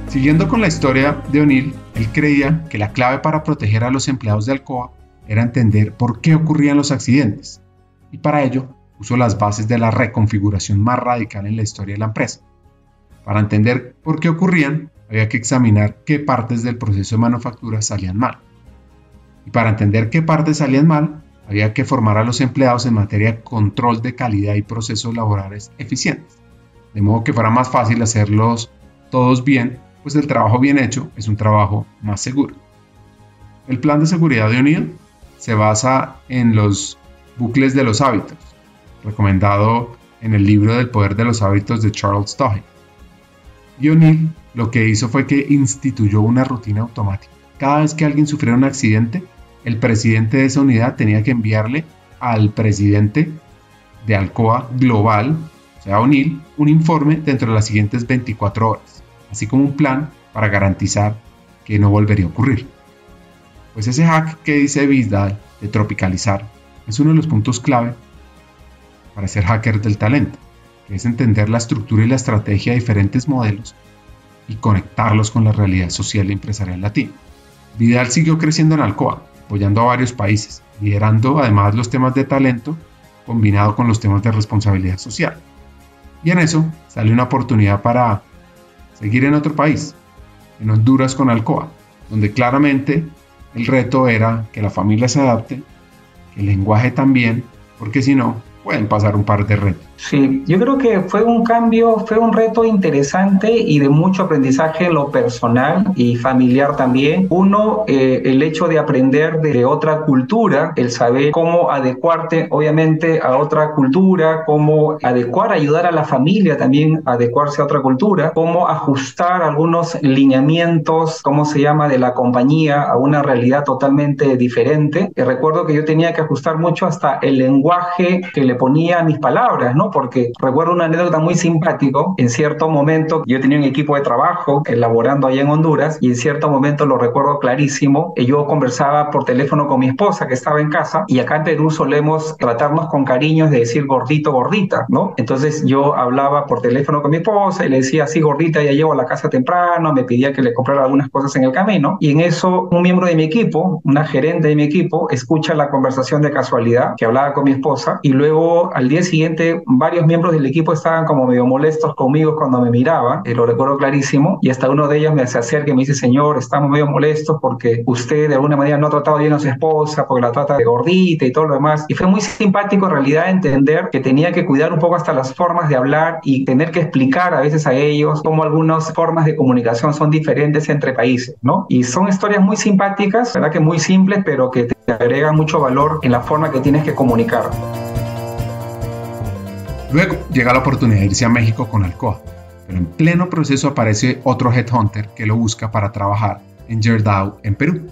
Siguiendo con la historia de O'Neill, él creía que la clave para proteger a los empleados de Alcoa era entender por qué ocurrían los accidentes, y para ello puso las bases de la reconfiguración más radical en la historia de la empresa. Para entender por qué ocurrían, había que examinar qué partes del proceso de manufactura salían mal. Y para entender qué partes salían mal, había que formar a los empleados en materia de control de calidad y procesos laborales eficientes, de modo que fuera más fácil hacerlos todos bien pues el trabajo bien hecho es un trabajo más seguro. El plan de seguridad de O'Neill se basa en los bucles de los hábitos, recomendado en el libro del poder de los hábitos de Charles Duhigg. Y O'Neill lo que hizo fue que instituyó una rutina automática. Cada vez que alguien sufriera un accidente, el presidente de esa unidad tenía que enviarle al presidente de Alcoa Global, o sea, O'Neill, un informe dentro de las siguientes 24 horas, así como un plan para garantizar que no volvería a ocurrir. Pues ese hack que dice Bisdal de tropicalizar es uno de los puntos clave para ser hacker del talento, que es entender la estructura y la estrategia de diferentes modelos y conectarlos con la realidad social y empresarial latina. Vidal siguió creciendo en Alcoa, apoyando a varios países, liderando además los temas de talento combinado con los temas de responsabilidad social. Y en eso salió una oportunidad para seguir en otro país, en Honduras con Alcoa, donde claramente el reto era que la familia se adapte, que el lenguaje también, porque si no, pueden pasar un par de retos. Sí, yo creo que fue un cambio, fue un reto interesante y de mucho aprendizaje en lo personal y familiar también. Uno, eh, el hecho de aprender de otra cultura, el saber cómo adecuarte, obviamente, a otra cultura, cómo adecuar, ayudar a la familia también a adecuarse a otra cultura, cómo ajustar algunos lineamientos, cómo se llama, de la compañía a una realidad totalmente diferente. Y recuerdo que yo tenía que ajustar mucho hasta el lenguaje que le ponía a mis palabras, Porque recuerdo una anécdota muy simpático. En cierto momento yo tenía un equipo de trabajo elaborando allá en Honduras y en cierto momento lo recuerdo clarísimo. Yo conversaba por teléfono con mi esposa que estaba en casa y acá en Perú solemos tratarnos con cariños de decir gordito, gordita, ¿no? Entonces yo hablaba por teléfono con mi esposa y le decía así gordita, ya llego a la casa temprano, me pedía que le comprara algunas cosas en el camino y en eso un miembro de mi equipo, una gerente de mi equipo, escucha la conversación de casualidad que hablaba con mi esposa y luego al día siguiente varios miembros del equipo estaban como medio molestos conmigo cuando me miraban, y lo recuerdo clarísimo, y hasta uno de ellos me se acerca y me dice, señor, estamos medio molestos porque usted de alguna manera no ha tratado bien a su esposa, porque la trata de gordita y todo lo demás. Y fue muy simpático en realidad entender que tenía que cuidar un poco hasta las formas de hablar y tener que explicar a veces a ellos cómo algunas formas de comunicación son diferentes entre países, ¿no? Y son historias muy simpáticas, ¿verdad? Que muy simples, pero que te agregan mucho valor en la forma que tienes que comunicar. Luego llega la oportunidad de irse a México con Alcoa, pero en pleno proceso aparece otro headhunter que lo busca para trabajar en Yerdao, en Perú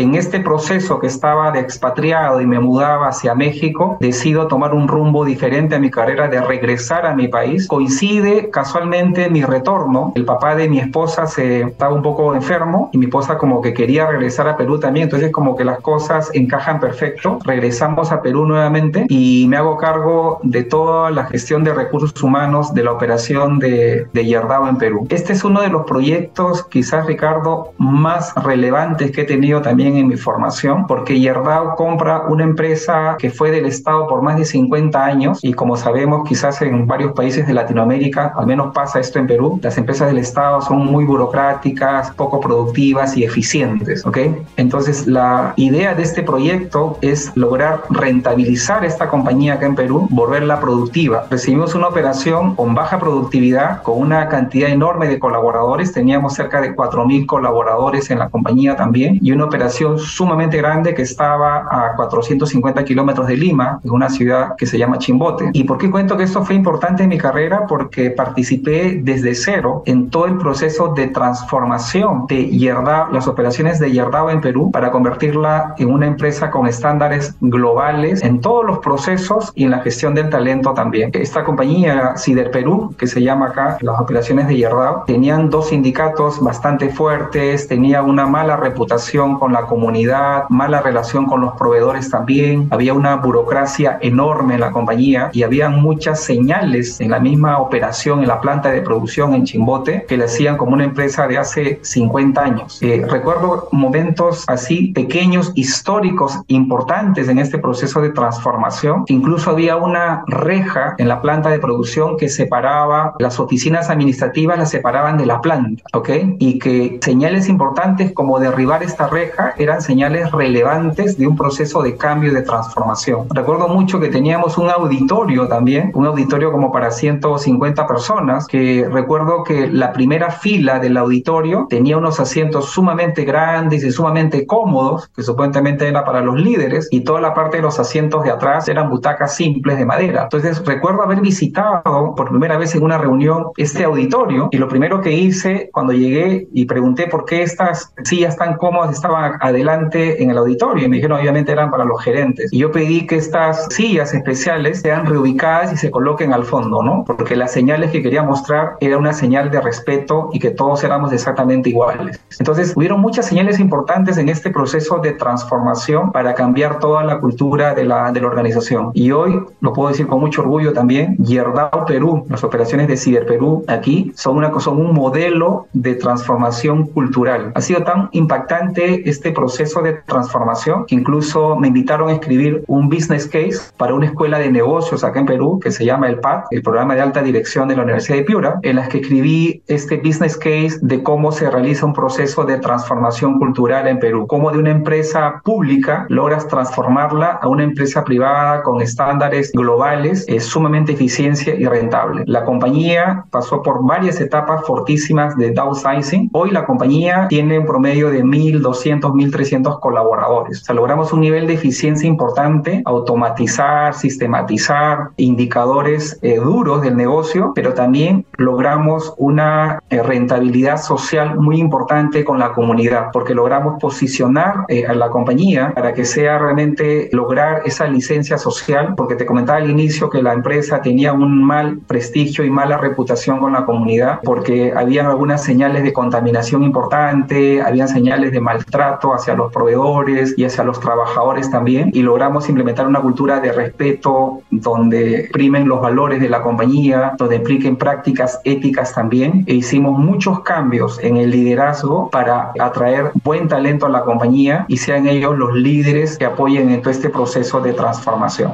en este proceso que estaba de expatriado y me mudaba hacia México, decido tomar un rumbo diferente a mi carrera de regresar a mi país. Coincide casualmente mi retorno. El papá de mi esposa se estaba un poco enfermo y mi esposa como que quería regresar a Perú también. Entonces como que las cosas encajan perfecto. Regresamos a Perú nuevamente y me hago cargo de toda la gestión de recursos humanos de la operación de, de en Perú. Este es uno de los proyectos, quizás Ricardo, más relevantes que he tenido también en mi formación, porque Yerdao compra una empresa que fue del Estado por más de 50 años y como sabemos quizás en varios países de Latinoamérica, al menos pasa esto en Perú, las empresas del Estado son muy burocráticas, poco productivas y eficientes, ¿ok? Entonces la idea de este proyecto es lograr rentabilizar esta compañía acá en Perú, volverla productiva. Recibimos una operación con baja productividad, con una cantidad enorme de colaboradores, teníamos cerca de 4.000 colaboradores en la compañía también y una operación sumamente grande que estaba a 450 kilómetros de Lima, en una ciudad que se llama Chimbote. ¿Y por qué cuento que esto fue importante en mi carrera? Porque participé desde cero en todo el proceso de transformación de Yerdao, las operaciones de Yerdao en Perú, para convertirla en una empresa con estándares globales en todos los procesos y en la gestión del talento también. Esta compañía, Cider Perú, que se llama acá las operaciones de Yerdao, tenían dos sindicatos bastante fuertes, tenía una mala reputación con la comunidad, mala relación con los proveedores también, había una burocracia enorme en la compañía y había muchas señales en la misma operación en la planta de producción en Chimbote que le hacían como una empresa de hace 50 años. Eh, recuerdo momentos así pequeños, históricos, importantes en este proceso de transformación. Incluso había una reja en la planta de producción que separaba las oficinas administrativas, las separaban de la planta, ¿ok? Y que señales importantes como derribar esta reja eran señales relevantes de un proceso de cambio y de transformación. Recuerdo mucho que teníamos un auditorio también, un auditorio como para 150 personas, que recuerdo que la primera fila del auditorio tenía unos asientos sumamente grandes y sumamente cómodos, que supuestamente era para los líderes, y toda la parte de los asientos de atrás eran butacas simples de madera. Entonces recuerdo haber visitado por primera vez en una reunión este auditorio y lo primero que hice cuando llegué y pregunté por qué estas sillas tan cómodas estaban adelante en el auditorio y me dijeron obviamente eran para los gerentes. Y yo pedí que estas sillas especiales sean reubicadas y se coloquen al fondo, ¿no? Porque las señales que quería mostrar era una señal de respeto y que todos éramos exactamente iguales. Entonces, hubieron muchas señales importantes en este proceso de transformación para cambiar toda la cultura de la, de la organización. Y hoy, lo puedo decir con mucho orgullo también, Yerdao Perú, las operaciones de Ciber Perú aquí son, una, son un modelo de transformación cultural. Ha sido tan impactante este proceso de transformación incluso me invitaron a escribir un business case para una escuela de negocios acá en Perú que se llama el PAD, el programa de alta dirección de la Universidad de Piura, en las que escribí este business case de cómo se realiza un proceso de transformación cultural en Perú, cómo de una empresa pública logras transformarla a una empresa privada con estándares globales, es sumamente eficiencia y rentable. La compañía pasó por varias etapas fortísimas de downsizing. Hoy la compañía tiene un promedio de 1.200, 1.300 colaboradores. O sea, logramos un nivel de eficiencia importante, automatizar, sistematizar indicadores eh, duros del negocio, pero también logramos una eh, rentabilidad social muy importante con la comunidad, porque logramos posicionar eh, a la compañía para que sea realmente lograr esa licencia social, porque te comentaba al inicio que la empresa tenía un mal prestigio y mala reputación con la comunidad, porque habían algunas señales de contaminación importante, habían señales de maltrato hacia los proveedores y hacia los trabajadores también, y logramos implementar una cultura de respeto donde primen los valores de la compañía, donde impliquen prácticas éticas también, e hicimos muchos cambios en el liderazgo para atraer buen talento a la compañía y sean ellos los líderes que apoyen en todo este proceso de transformación.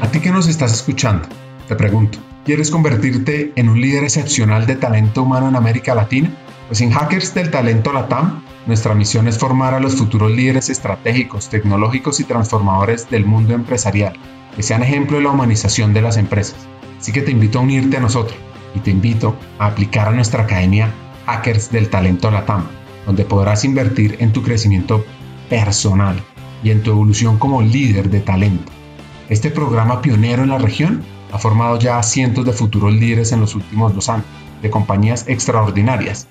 A ti que nos estás escuchando, te pregunto, ¿quieres convertirte en un líder excepcional de talento humano en América Latina? Pues en Hackers del Talento Latam, nuestra misión es formar a los futuros líderes estratégicos, tecnológicos y transformadores del mundo empresarial, que sean ejemplo de la humanización de las empresas. Así que te invito a unirte a nosotros y te invito a aplicar a nuestra academia Hackers del Talento Latam, donde podrás invertir en tu crecimiento personal y en tu evolución como líder de talento. Este programa pionero en la región ha formado ya a cientos de futuros líderes en los últimos dos años, de compañías extraordinarias.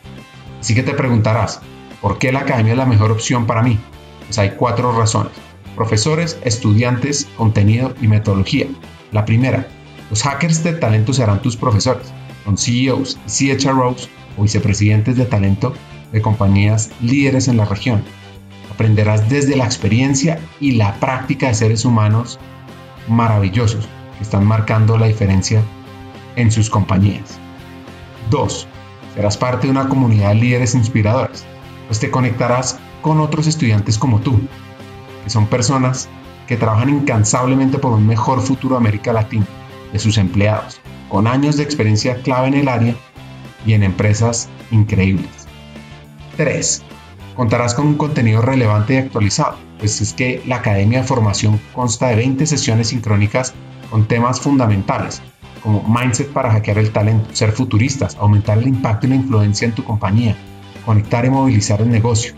Así que te preguntarás, ¿por qué la academia es la mejor opción para mí? Pues hay cuatro razones. Profesores, estudiantes, contenido y metodología. La primera, los hackers de talento serán tus profesores. Son CEOs CHROs o vicepresidentes de talento de compañías líderes en la región. Aprenderás desde la experiencia y la práctica de seres humanos maravillosos que están marcando la diferencia en sus compañías. 2. Serás parte de una comunidad de líderes inspiradores, pues te conectarás con otros estudiantes como tú, que son personas que trabajan incansablemente por un mejor futuro de América Latina, de sus empleados, con años de experiencia clave en el área y en empresas increíbles. 3. Contarás con un contenido relevante y actualizado, pues es que la Academia de Formación consta de 20 sesiones sincrónicas con temas fundamentales, como mindset para hackear el talento, ser futuristas, aumentar el impacto y la influencia en tu compañía, conectar y movilizar el negocio,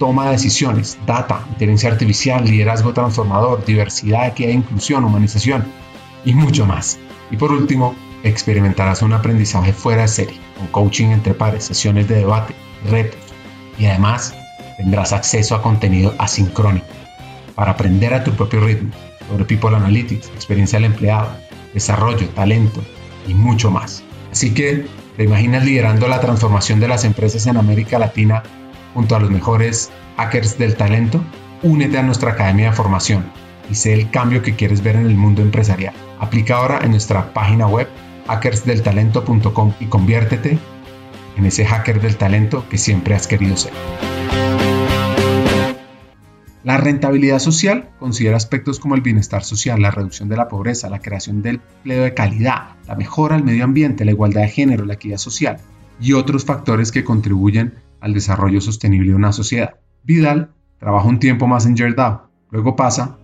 toma de decisiones, data, inteligencia artificial, liderazgo transformador, diversidad, equidad e inclusión, humanización y mucho más. Y por último, experimentarás un aprendizaje fuera de serie, con coaching entre pares, sesiones de debate, retos y además tendrás acceso a contenido asincrónico para aprender a tu propio ritmo sobre People Analytics, experiencia del empleado, desarrollo, talento y mucho más. Así que, ¿te imaginas liderando la transformación de las empresas en América Latina junto a los mejores hackers del talento? Únete a nuestra academia de formación y sé el cambio que quieres ver en el mundo empresarial. Aplica ahora en nuestra página web hackersdeltalento.com y conviértete en ese hacker del talento que siempre has querido ser. La rentabilidad social considera aspectos como el bienestar social, la reducción de la pobreza, la creación del empleo de calidad, la mejora del medio ambiente, la igualdad de género, la equidad social y otros factores que contribuyen al desarrollo sostenible de una sociedad. Vidal trabaja un tiempo más en Yerdao, luego pasa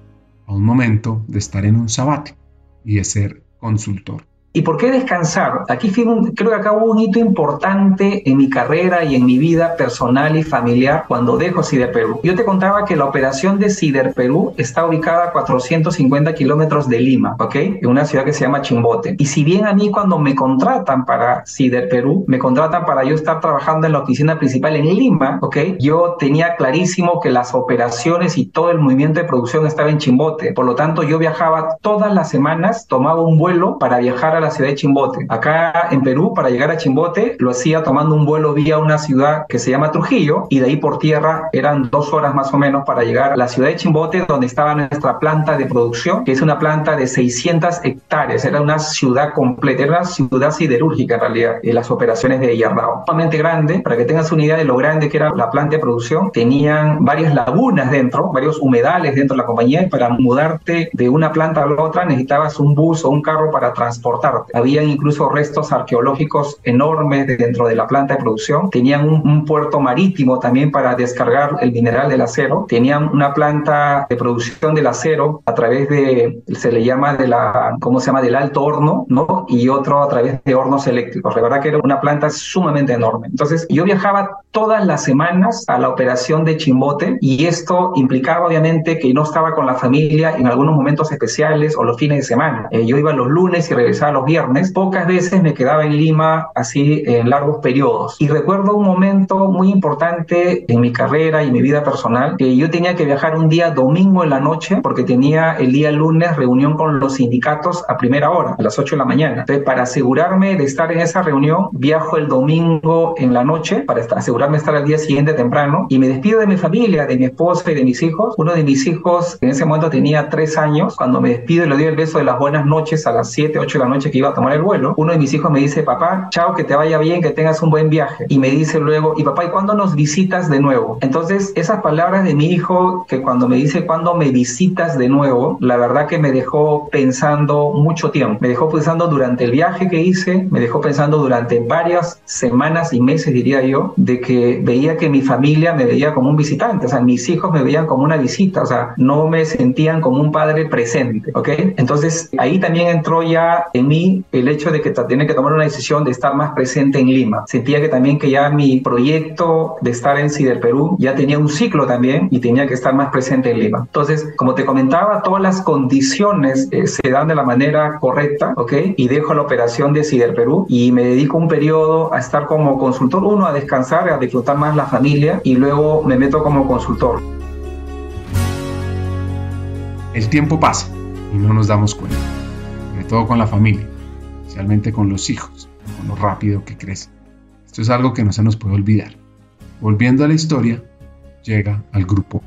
a un momento de estar en un sabático y de ser consultor. ¿Y por qué descansar? Aquí creo que acá hubo un hito importante en mi carrera y en mi vida personal y familiar cuando dejo Cider Perú. Yo te contaba que la operación de Cider Perú está ubicada a 450 kilómetros de Lima, ¿ok? En una ciudad que se llama Chimbote. Y si bien a mí cuando me contratan para Cider Perú, me contratan para yo estar trabajando en la oficina principal en Lima, ¿ok? Yo tenía clarísimo que las operaciones y todo el movimiento de producción estaba en Chimbote. Por lo tanto, yo viajaba todas las semanas, tomaba un vuelo para viajar a la ciudad de Chimbote. Acá en Perú, para llegar a Chimbote, lo hacía tomando un vuelo vía una ciudad que se llama Trujillo y de ahí por tierra eran dos horas más o menos para llegar a la ciudad de Chimbote, donde estaba nuestra planta de producción, que es una planta de 600 hectáreas. Era una ciudad completa, era una ciudad siderúrgica en realidad, en las operaciones de Yardao. Sumamente grande, para que tengas una idea de lo grande que era la planta de producción, tenían varias lagunas dentro, varios humedales dentro de la compañía y para mudarte de una planta a la otra necesitabas un bus o un carro para transportar habían incluso restos arqueológicos enormes dentro de la planta de producción. Tenían un, puerto marítimo también para descargar el mineral del acero. Tenían una planta de producción del acero a través de, se le llama de la, ¿cómo se llama? Del alto horno, ¿no? Y otro a través de hornos eléctricos. La verdad que era una planta sumamente enorme. Entonces, yo viajaba todas las semanas a la operación de Chimbote y esto implicaba obviamente que no estaba con la familia en algunos momentos especiales o los fines de semana. Eh, yo iba los lunes y regresaba los viernes, pocas veces me quedaba en Lima así en largos periodos. Y recuerdo un momento muy importante en mi carrera y mi vida personal, que yo tenía que viajar un día domingo en la noche porque tenía el día lunes reunión con los sindicatos a primera hora, a las 8 de la mañana. Entonces, para asegurarme de estar en esa reunión, viajo el domingo en la noche para asegurarme de estar al día siguiente temprano y me despido de mi familia, de mi esposa y de mis hijos. Uno de mis hijos en ese momento tenía tres años. Cuando me despido le doy el beso de las buenas noches a las 7, 8 de la noche que iba a tomar el vuelo, uno de mis hijos me dice, papá, chao, que te vaya bien, que tengas un buen viaje. Y me dice luego, y papá, ¿y cuándo nos visitas de nuevo? Entonces, esas palabras de mi hijo, que cuando me dice, ¿cuándo me visitas de nuevo? La verdad que me dejó pensando mucho tiempo. Me dejó pensando durante el viaje que hice, me dejó pensando durante varias semanas y meses, diría yo, de que veía que mi familia me veía como un visitante, o sea, mis hijos me veían como una visita, o sea, no me sentían como un padre presente, ¿ok? Entonces, ahí también entró ya en mí el hecho de que tiene que tomar una decisión de estar más presente en Lima. Sentía que también que ya mi proyecto de estar en Cider Perú ya tenía un ciclo también y tenía que estar más presente en Lima. Entonces, como te comentaba, todas las condiciones eh, se dan de la manera correcta, ¿ok? Y dejo la operación de Cider Perú y me dedico un periodo a estar como consultor, uno a descansar, a disfrutar más la familia y luego me meto como consultor. El tiempo pasa y no nos damos cuenta, sobre todo con la familia especialmente con los hijos, con lo rápido que crecen. Esto es algo que no se nos puede olvidar. Volviendo a la historia, llega al grupo.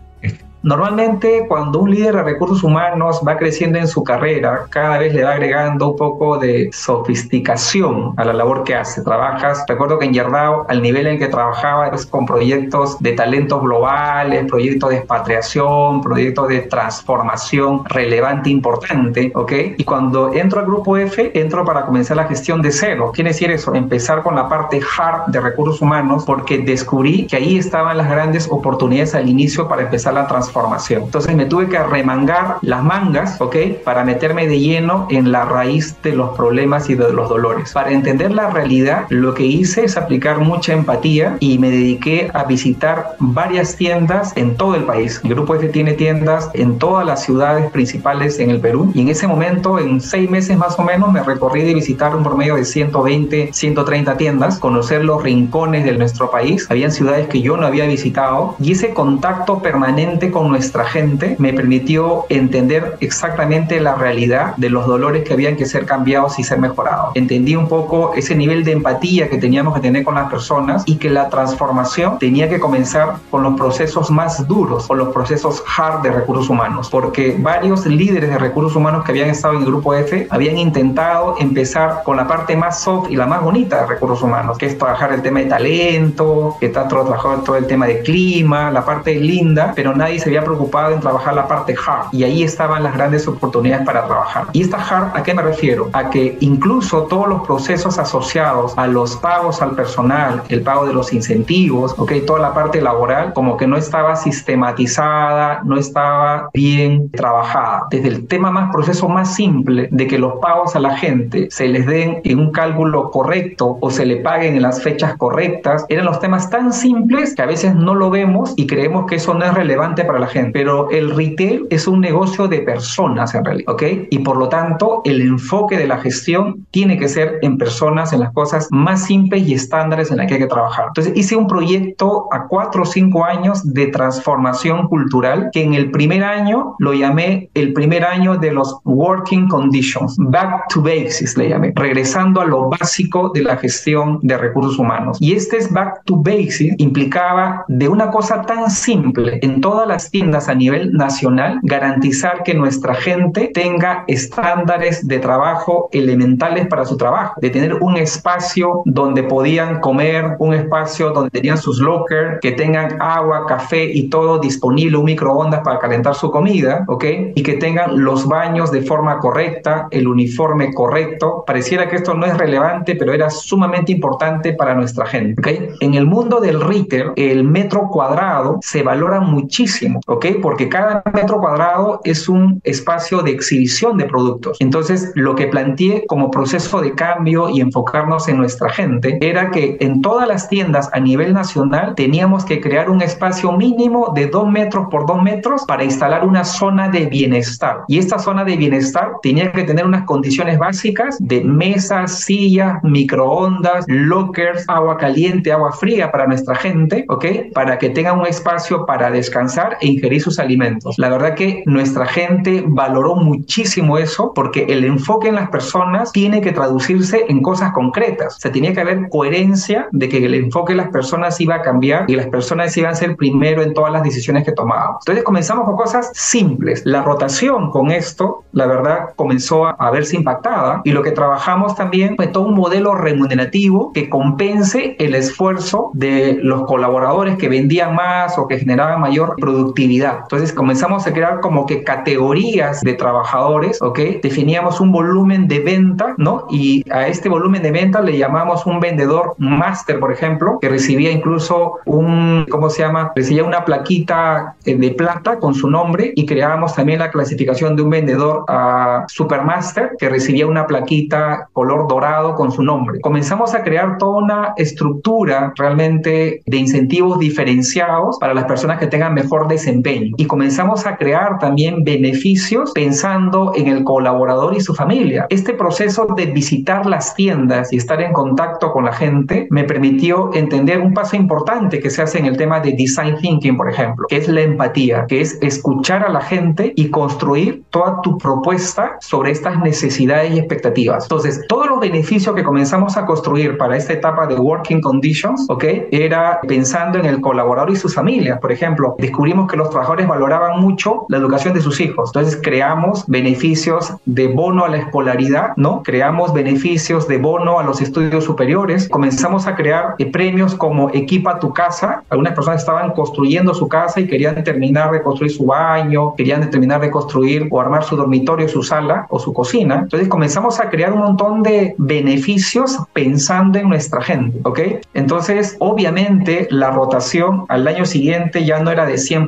Normalmente cuando un líder de recursos humanos va creciendo en su carrera, cada vez le va agregando un poco de sofisticación a la labor que hace. Trabajas, recuerdo que en Yerdao, al nivel en que trabajaba, es con proyectos de talentos globales, proyectos de expatriación, proyectos de transformación relevante, importante, ¿ok? Y cuando entro al grupo F, entro para comenzar la gestión de cero. Quiere decir eso, empezar con la parte hard de recursos humanos, porque descubrí que ahí estaban las grandes oportunidades al inicio para empezar la transformación entonces me tuve que remangar las mangas, ¿ok? Para meterme de lleno en la raíz de los problemas y de los dolores. Para entender la realidad, lo que hice es aplicar mucha empatía y me dediqué a visitar varias tiendas en todo el país. El Grupo F tiene tiendas en todas las ciudades principales en el Perú y en ese momento, en seis meses más o menos, me recorrí de visitar un promedio de 120, 130 tiendas, conocer los rincones de nuestro país. Habían ciudades que yo no había visitado y ese contacto permanente con nuestra gente me permitió entender exactamente la realidad de los dolores que habían que ser cambiados y ser mejorados. Entendí un poco ese nivel de empatía que teníamos que tener con las personas y que la transformación tenía que comenzar con los procesos más duros, con los procesos hard de recursos humanos, porque varios líderes de recursos humanos que habían estado en el grupo F habían intentado empezar con la parte más soft y la más bonita de recursos humanos, que es trabajar el tema de talento, que está trabajando todo el tema de clima, la parte linda, pero nadie se había preocupado en trabajar la parte hard y ahí estaban las grandes oportunidades para trabajar. ¿Y esta hard a qué me refiero? A que incluso todos los procesos asociados a los pagos al personal, el pago de los incentivos, ok, toda la parte laboral, como que no estaba sistematizada, no estaba bien trabajada. Desde el tema más, proceso más simple de que los pagos a la gente se les den en un cálculo correcto o se le paguen en las fechas correctas, eran los temas tan simples que a veces no lo vemos y creemos que eso no es relevante para la gente. Pero el retail es un negocio de personas en realidad, ¿ok? Y por lo tanto, el enfoque de la gestión tiene que ser en personas, en las cosas más simples y estándares en las que hay que trabajar. Entonces, hice un proyecto a cuatro o cinco años de transformación cultural que en el primer año lo llamé el primer año de los working conditions, back to basics le llamé, regresando a lo básico de la gestión de recursos humanos. Y este es back to basics implicaba de una cosa tan simple en todas las tiendas a nivel nacional, garantizar que nuestra gente tenga estándares de trabajo elementales para su trabajo, de tener un espacio donde podían comer, un espacio donde tenían sus lockers, que tengan agua, café y todo disponible, un microondas para calentar su comida, ¿ok? Y que tengan los baños de forma correcta, el uniforme correcto. Pareciera que esto no es relevante, pero era sumamente importante para nuestra gente, ¿ok? En el mundo del retail, el metro cuadrado se valora muchísimo, ¿ok? Porque cada metro cuadrado es un espacio de exhibición de productos. Entonces, lo que planteé como proceso de cambio y enfocarnos en nuestra gente era que en todas las tiendas a nivel nacional teníamos que crear un espacio mínimo de dos metros por dos metros para instalar una zona de bienestar. Y esta zona de bienestar tenía que tener unas condiciones básicas de mesas, sillas, microondas, lockers, agua caliente, agua fría para nuestra gente, ¿ok? Para que tengan un espacio para descansar ingerir sus alimentos. La verdad que nuestra gente valoró muchísimo eso porque el enfoque en las personas tiene que traducirse en cosas concretas. O sea, tenía que haber coherencia de que el enfoque en las personas iba a cambiar y las personas iban a ser primero en todas las decisiones que tomábamos. Entonces comenzamos con cosas simples. La rotación con esto, la verdad, comenzó a, verse impactada y lo que trabajamos también fue todo un modelo remunerativo que compense el esfuerzo de los colaboradores que vendían más o que generaban mayor productividad. Entonces comenzamos a crear como que categorías de trabajadores, ¿ok? Definíamos un volumen de venta, ¿no? Y a este volumen de venta le llamamos un vendedor máster, por ejemplo, que recibía incluso un, ¿cómo se llama? Recibía una plaquita eh, de plata con su nombre y creábamos también la clasificación de un vendedor a supermaster que recibía una plaquita color dorado con su nombre. Comenzamos a crear toda una estructura realmente de incentivos diferenciados para las personas que tengan mejor desempeño y comenzamos a crear también beneficios pensando en el colaborador y su familia. Este proceso de visitar las tiendas y estar en contacto con la gente me permitió entender un paso importante que se hace en el tema de design thinking, por ejemplo, que es la empatía, que es escuchar a la gente y construir toda tu propuesta sobre estas necesidades y expectativas. Entonces, todos los beneficios que comenzamos a construir para esta etapa de working conditions, ¿ok? Era pensando en el colaborador y sus familias. Por ejemplo, descubrimos que los trabajadores valoraban mucho la educación de sus hijos. Entonces, creamos beneficios de bono a la escolaridad, ¿no? Creamos beneficios de bono a los estudios superiores. Comenzamos a crear eh, premios como Equipa tu casa. Algunas personas estaban construyendo su casa y querían terminar de construir su baño, querían terminar de construir o armar su dormitorio, su sala o su cocina. Entonces comenzamos a crear un montón de beneficios pensando en nuestra gente, ¿ok? Entonces, obviamente, la rotación al año siguiente ya no era de 100%,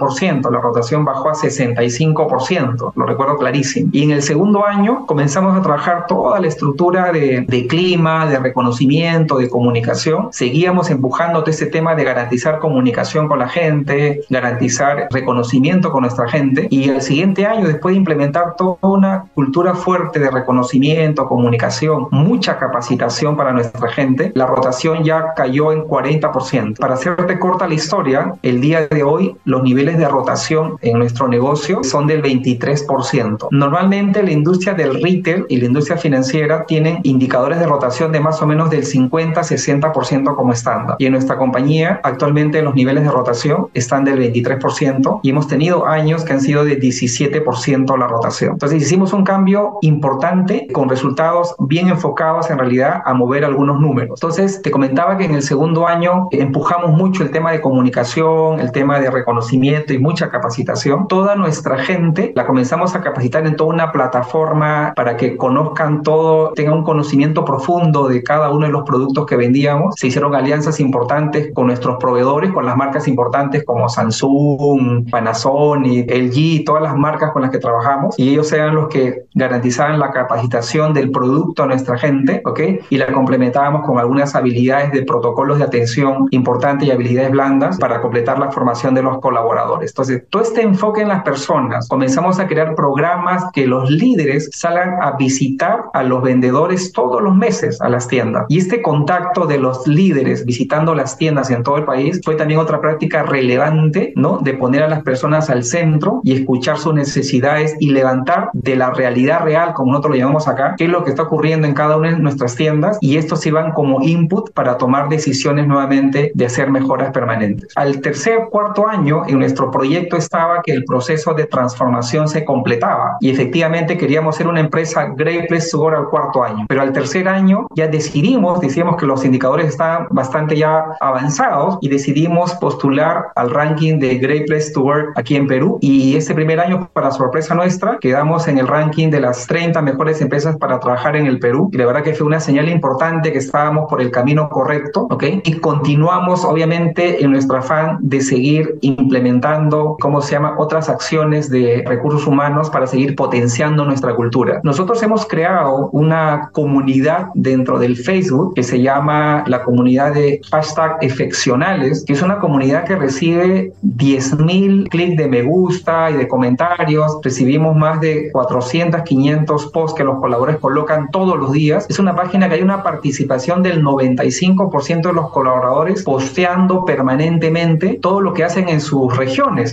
la rotación bajó a 65%, lo recuerdo clarísimo. Y en el segundo año comenzamos a trabajar toda la estructura de, de clima, de reconocimiento, de comunicación. Seguíamos empujando todo este tema de garantizar comunicación con la gente, garantizar reconocimiento con nuestra gente. Y el siguiente año, después de implementar toda una cultura fuerte de reconocimiento, comunicación, mucha capacitación para nuestra gente, la rotación ya cayó en 40%. Para hacerte corta la historia, el día de hoy los niveles de rotación en nuestro negocio son del 23%. Normalmente la industria del retail y la industria financiera tienen indicadores de rotación de más o menos del 50-60% como estándar. Y en nuestra compañía actualmente los niveles de rotación están del 23% y hemos tenido años que han sido de 17% la rotación. Entonces hicimos un cambio importante con resultados bien enfocados en realidad a mover algunos números. Entonces te comentaba que en el segundo año empujamos mucho el tema de comunicación, el tema de reconocimiento y mucha capacitación, toda nuestra gente la comenzamos a capacitar en toda una plataforma para que conozcan todo, tengan un conocimiento profundo de cada uno de los productos que vendíamos. Se hicieron alianzas importantes con nuestros proveedores, con las marcas importantes como Samsung, Panasonic, LG, todas las marcas con las que trabajamos y ellos eran los que garantizaban la capacitación del producto a nuestra gente, ¿ok? Y la complementábamos con algunas habilidades de protocolos de atención importantes y habilidades blandas para completar la formación de los colaboradores. Entonces, todo este enfoque en las personas, comenzamos a crear programas que los líderes salgan a visitar a los vendedores todos los meses a las tiendas. Y este contacto de los líderes visitando las tiendas en todo el país fue también otra práctica relevante, ¿no? De poner a las personas al centro y escuchar sus necesidades y levantar de la realidad real, como nosotros lo llamamos acá, qué es lo que está ocurriendo en cada una de nuestras tiendas y estos sirvan como input para tomar decisiones nuevamente de hacer mejoras permanentes. Al tercer, cuarto año, en nuestro proyecto estaba que el proceso de transformación se completaba y efectivamente queríamos ser una empresa Great Place to al cuarto año, pero al tercer año ya decidimos, decíamos que los indicadores estaban bastante ya avanzados y decidimos postular al ranking de Great Place to Work aquí en Perú. Y este primer año, para sorpresa nuestra, quedamos en el ranking de las 30 mejores empresas para trabajar en el Perú. Y la verdad que fue una señal importante que estábamos por el camino correcto, ¿ok? Y continuamos obviamente en nuestro afán de seguir implementando, ¿cómo se llama?, otras acciones de recursos humanos para seguir potenciando nuestra cultura. Nosotros hemos creado una comunidad dentro del Facebook que se llama la comunidad de hashtag efeccionales, que es una comunidad que recibe 10.000 clics de me gusta y de comentarios. Recibimos más de 400, 500 posts que los colaboradores colocan todos los días. Es una página que hay una participación del 95% de los colaboradores posteando permanentemente todo lo que hacen en sus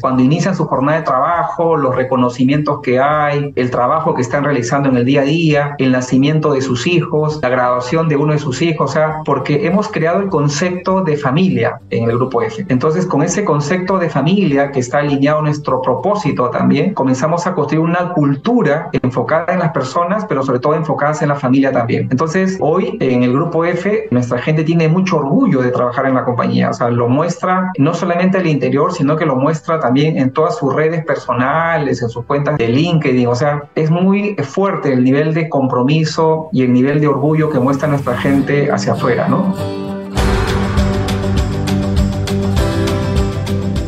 cuando inician su jornada de trabajo, los reconocimientos que hay, el trabajo que están realizando en el día a día, el nacimiento de sus hijos, la graduación de uno de sus hijos, o sea, porque hemos creado el concepto de familia en el grupo F. Entonces, con ese concepto de familia que está alineado a nuestro propósito también, comenzamos a construir una cultura enfocada en las personas, pero sobre todo enfocadas en la familia también. Entonces, hoy en el grupo F, nuestra gente tiene mucho orgullo de trabajar en la compañía, o sea, lo muestra no solamente al interior, sino que lo muestra también en todas sus redes personales, en sus cuentas de LinkedIn, o sea, es muy fuerte el nivel de compromiso y el nivel de orgullo que muestra nuestra gente hacia afuera, ¿no?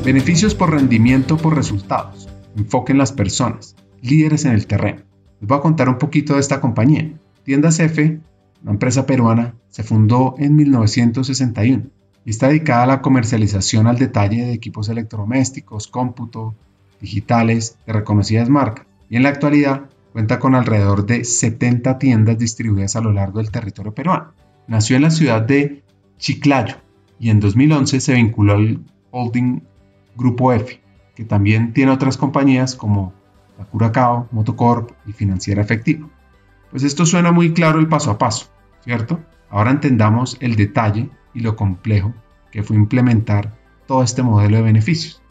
Beneficios por rendimiento por resultados. Enfoque en las personas. Líderes en el terreno. Les voy a contar un poquito de esta compañía. Tiendas F, una empresa peruana, se fundó en 1961 está dedicada a la comercialización al detalle de equipos electrodomésticos, cómputo, digitales de reconocidas marcas. Y en la actualidad cuenta con alrededor de 70 tiendas distribuidas a lo largo del territorio peruano. Nació en la ciudad de Chiclayo y en 2011 se vinculó al holding Grupo F, que también tiene otras compañías como la Curacao, Motocorp y Financiera Efectiva. Pues esto suena muy claro el paso a paso, ¿cierto? Ahora entendamos el detalle y lo complejo que fue implementar todo este modelo de beneficios.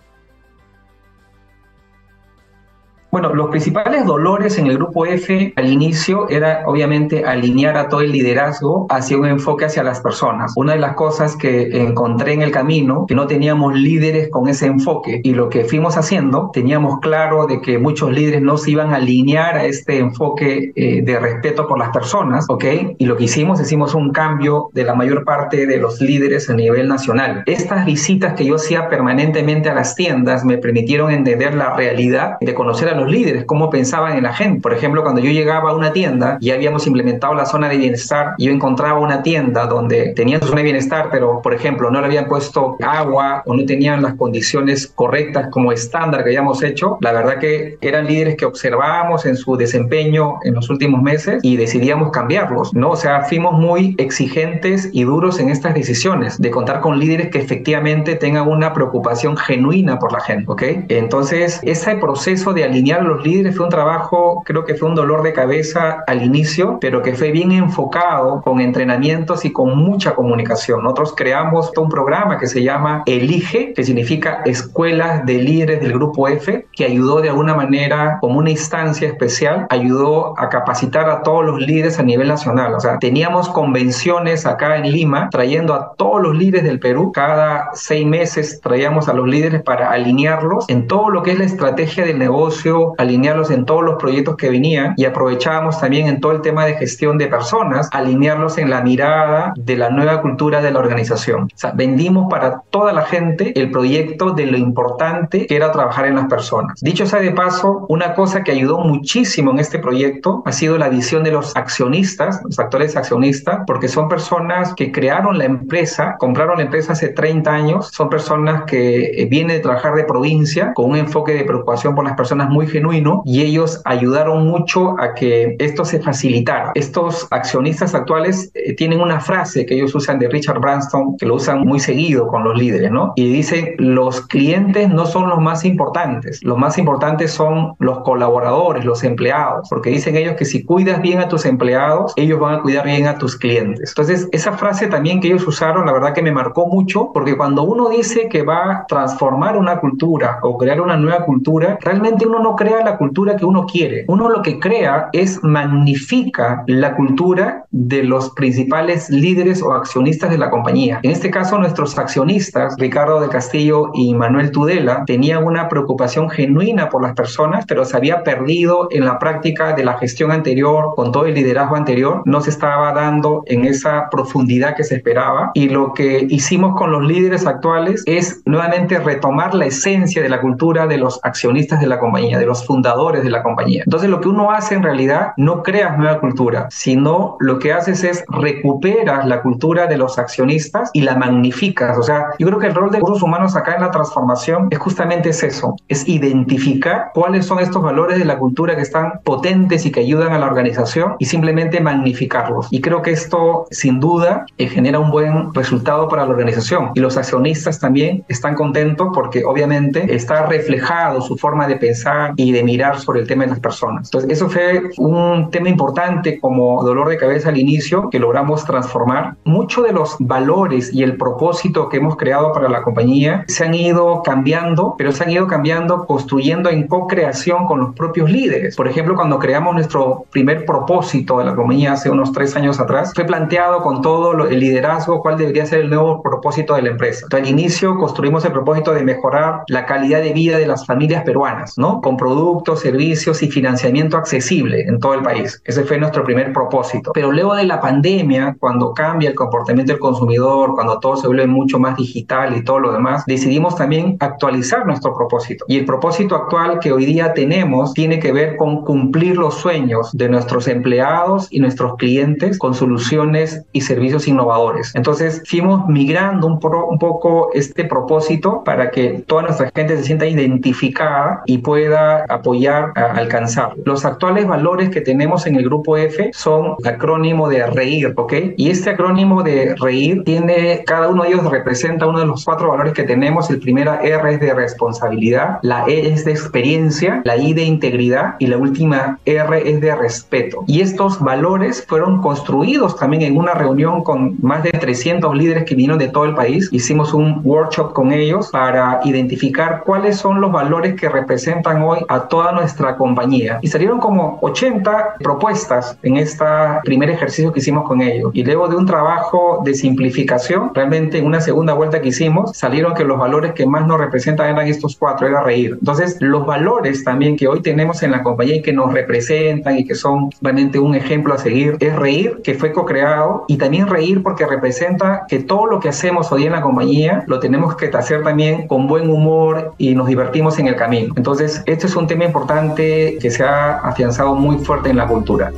Bueno, los principales dolores en el grupo F al inicio era obviamente alinear a todo el liderazgo hacia un enfoque hacia las personas. Una de las cosas que encontré en el camino, que no teníamos líderes con ese enfoque y lo que fuimos haciendo, teníamos claro de que muchos líderes no se iban a alinear a este enfoque eh, de respeto por las personas, ¿ok? Y lo que hicimos, hicimos un cambio de la mayor parte de los líderes a nivel nacional. Estas visitas que yo hacía permanentemente a las tiendas me permitieron entender la realidad de conocer a los líderes, cómo pensaban en la gente. Por ejemplo, cuando yo llegaba a una tienda y habíamos implementado la zona de bienestar, yo encontraba una tienda donde tenían su zona de bienestar, pero por ejemplo no le habían puesto agua o no tenían las condiciones correctas como estándar que habíamos hecho, la verdad que eran líderes que observábamos en su desempeño en los últimos meses y decidíamos cambiarlos, ¿no? O sea, fuimos muy exigentes y duros en estas decisiones de contar con líderes que efectivamente tengan una preocupación genuina por la gente, ¿ok? Entonces, ese proceso de alinear los líderes fue un trabajo, creo que fue un dolor de cabeza al inicio, pero que fue bien enfocado con entrenamientos y con mucha comunicación. Nosotros creamos un programa que se llama Elige, que significa Escuelas de Líderes del Grupo F, que ayudó de alguna manera, como una instancia especial, ayudó a capacitar a todos los líderes a nivel nacional. O sea, teníamos convenciones acá en Lima, trayendo a todos los líderes del Perú. Cada seis meses traíamos a los líderes para alinearlos en todo lo que es la estrategia del negocio, alinearlos en todos los proyectos que venían y aprovechábamos también en todo el tema de gestión de personas, alinearlos en la mirada de la nueva cultura de la organización. O sea, vendimos para toda la gente el proyecto de lo importante que era trabajar en las personas. Dicho sea de paso, una cosa que ayudó muchísimo en este proyecto ha sido la visión de los accionistas, los actores accionistas, porque son personas que crearon la empresa, compraron la empresa hace 30 años, son personas que eh, vienen de trabajar de provincia con un enfoque de preocupación por las personas muy genuino y ellos ayudaron mucho a que esto se facilitara. Estos accionistas actuales eh, tienen una frase que ellos usan de Richard Branson, que lo usan muy seguido con los líderes, ¿no? Y dicen, los clientes no son los más importantes, los más importantes son los colaboradores, los empleados, porque dicen ellos que si cuidas bien a tus empleados, ellos van a cuidar bien a tus clientes. Entonces, esa frase también que ellos usaron, la verdad que me marcó mucho, porque cuando uno dice que va a transformar una cultura o crear una nueva cultura, realmente uno no crea la cultura que uno quiere. Uno lo que crea es magnifica la cultura de los principales líderes o accionistas de la compañía. En este caso, nuestros accionistas, Ricardo de Castillo y Manuel Tudela, tenían una preocupación genuina por las personas, pero se había perdido en la práctica de la gestión anterior, con todo el liderazgo anterior, no se estaba dando en esa profundidad que se esperaba. Y lo que hicimos con los líderes actuales es nuevamente retomar la esencia de la cultura de los accionistas de la compañía, de los fundadores de la compañía. Entonces, lo que uno hace en realidad no creas nueva cultura, sino lo que haces es recuperas la cultura de los accionistas y la magnificas. O sea, yo creo que el rol de recursos humanos acá en la transformación es justamente es eso, es identificar cuáles son estos valores de la cultura que están potentes y que ayudan a la organización y simplemente magnificarlos. Y creo que esto, sin duda, eh, genera un buen resultado para la organización. Y los accionistas también están contentos porque obviamente está reflejado su forma de pensar y de mirar sobre el tema de las personas. Entonces, eso fue un tema importante como dolor de cabeza al inicio que logramos transformar. Muchos de los valores y el propósito que hemos creado para la compañía se han ido cambiando, pero se han ido cambiando construyendo en co-creación con los propios líderes. Por ejemplo, cuando creamos nuestro primer propósito de la compañía hace unos tres años atrás, fue planteado con todo el liderazgo cuál debería ser el nuevo propósito de la empresa. Entonces, al inicio construimos el propósito de mejorar la calidad de vida de las familias peruanas, ¿no? Con productos, servicios y financiamiento accesible en todo el país. Ese fue nuestro primer propósito. Pero luego de la pandemia, cuando cambia el comportamiento del consumidor, cuando todo se vuelve mucho más digital y todo lo demás, decidimos también actualizar nuestro propósito. Y el propósito actual que hoy día tenemos tiene que ver con cumplir los sueños de nuestros empleados y nuestros clientes con soluciones y servicios innovadores. Entonces, fuimos migrando un, un poco este propósito para que toda nuestra gente se sienta identificada y pueda apoyar a alcanzar. Los actuales valores que tenemos en el grupo F son acrónimo de reír, ¿ok? Y este acrónimo de reír tiene, cada uno de ellos representa uno de los cuatro valores que tenemos. El primero R es de responsabilidad, la E es de experiencia, la I de integridad y la última R es de respeto. Y estos valores fueron construidos también en una reunión con más de 300 líderes que vinieron de todo el país. Hicimos un workshop con ellos para identificar cuáles son los valores que representan hoy a toda nuestra compañía. Y salieron como 80 propuestas en este primer ejercicio que hicimos con ellos. Y luego de un trabajo de simplificación, realmente en una segunda vuelta que hicimos, salieron que los valores que más nos representan eran estos cuatro, era reír. Entonces, los valores también que hoy tenemos en la compañía y que nos representan y que son realmente un ejemplo a seguir, es reír, que fue co-creado, y también reír porque representa que todo lo que hacemos hoy en la compañía lo tenemos que hacer también con buen humor y nos divertimos en el camino. Entonces, este es un tema importante que se ha afianzado muy fuerte en la cultura.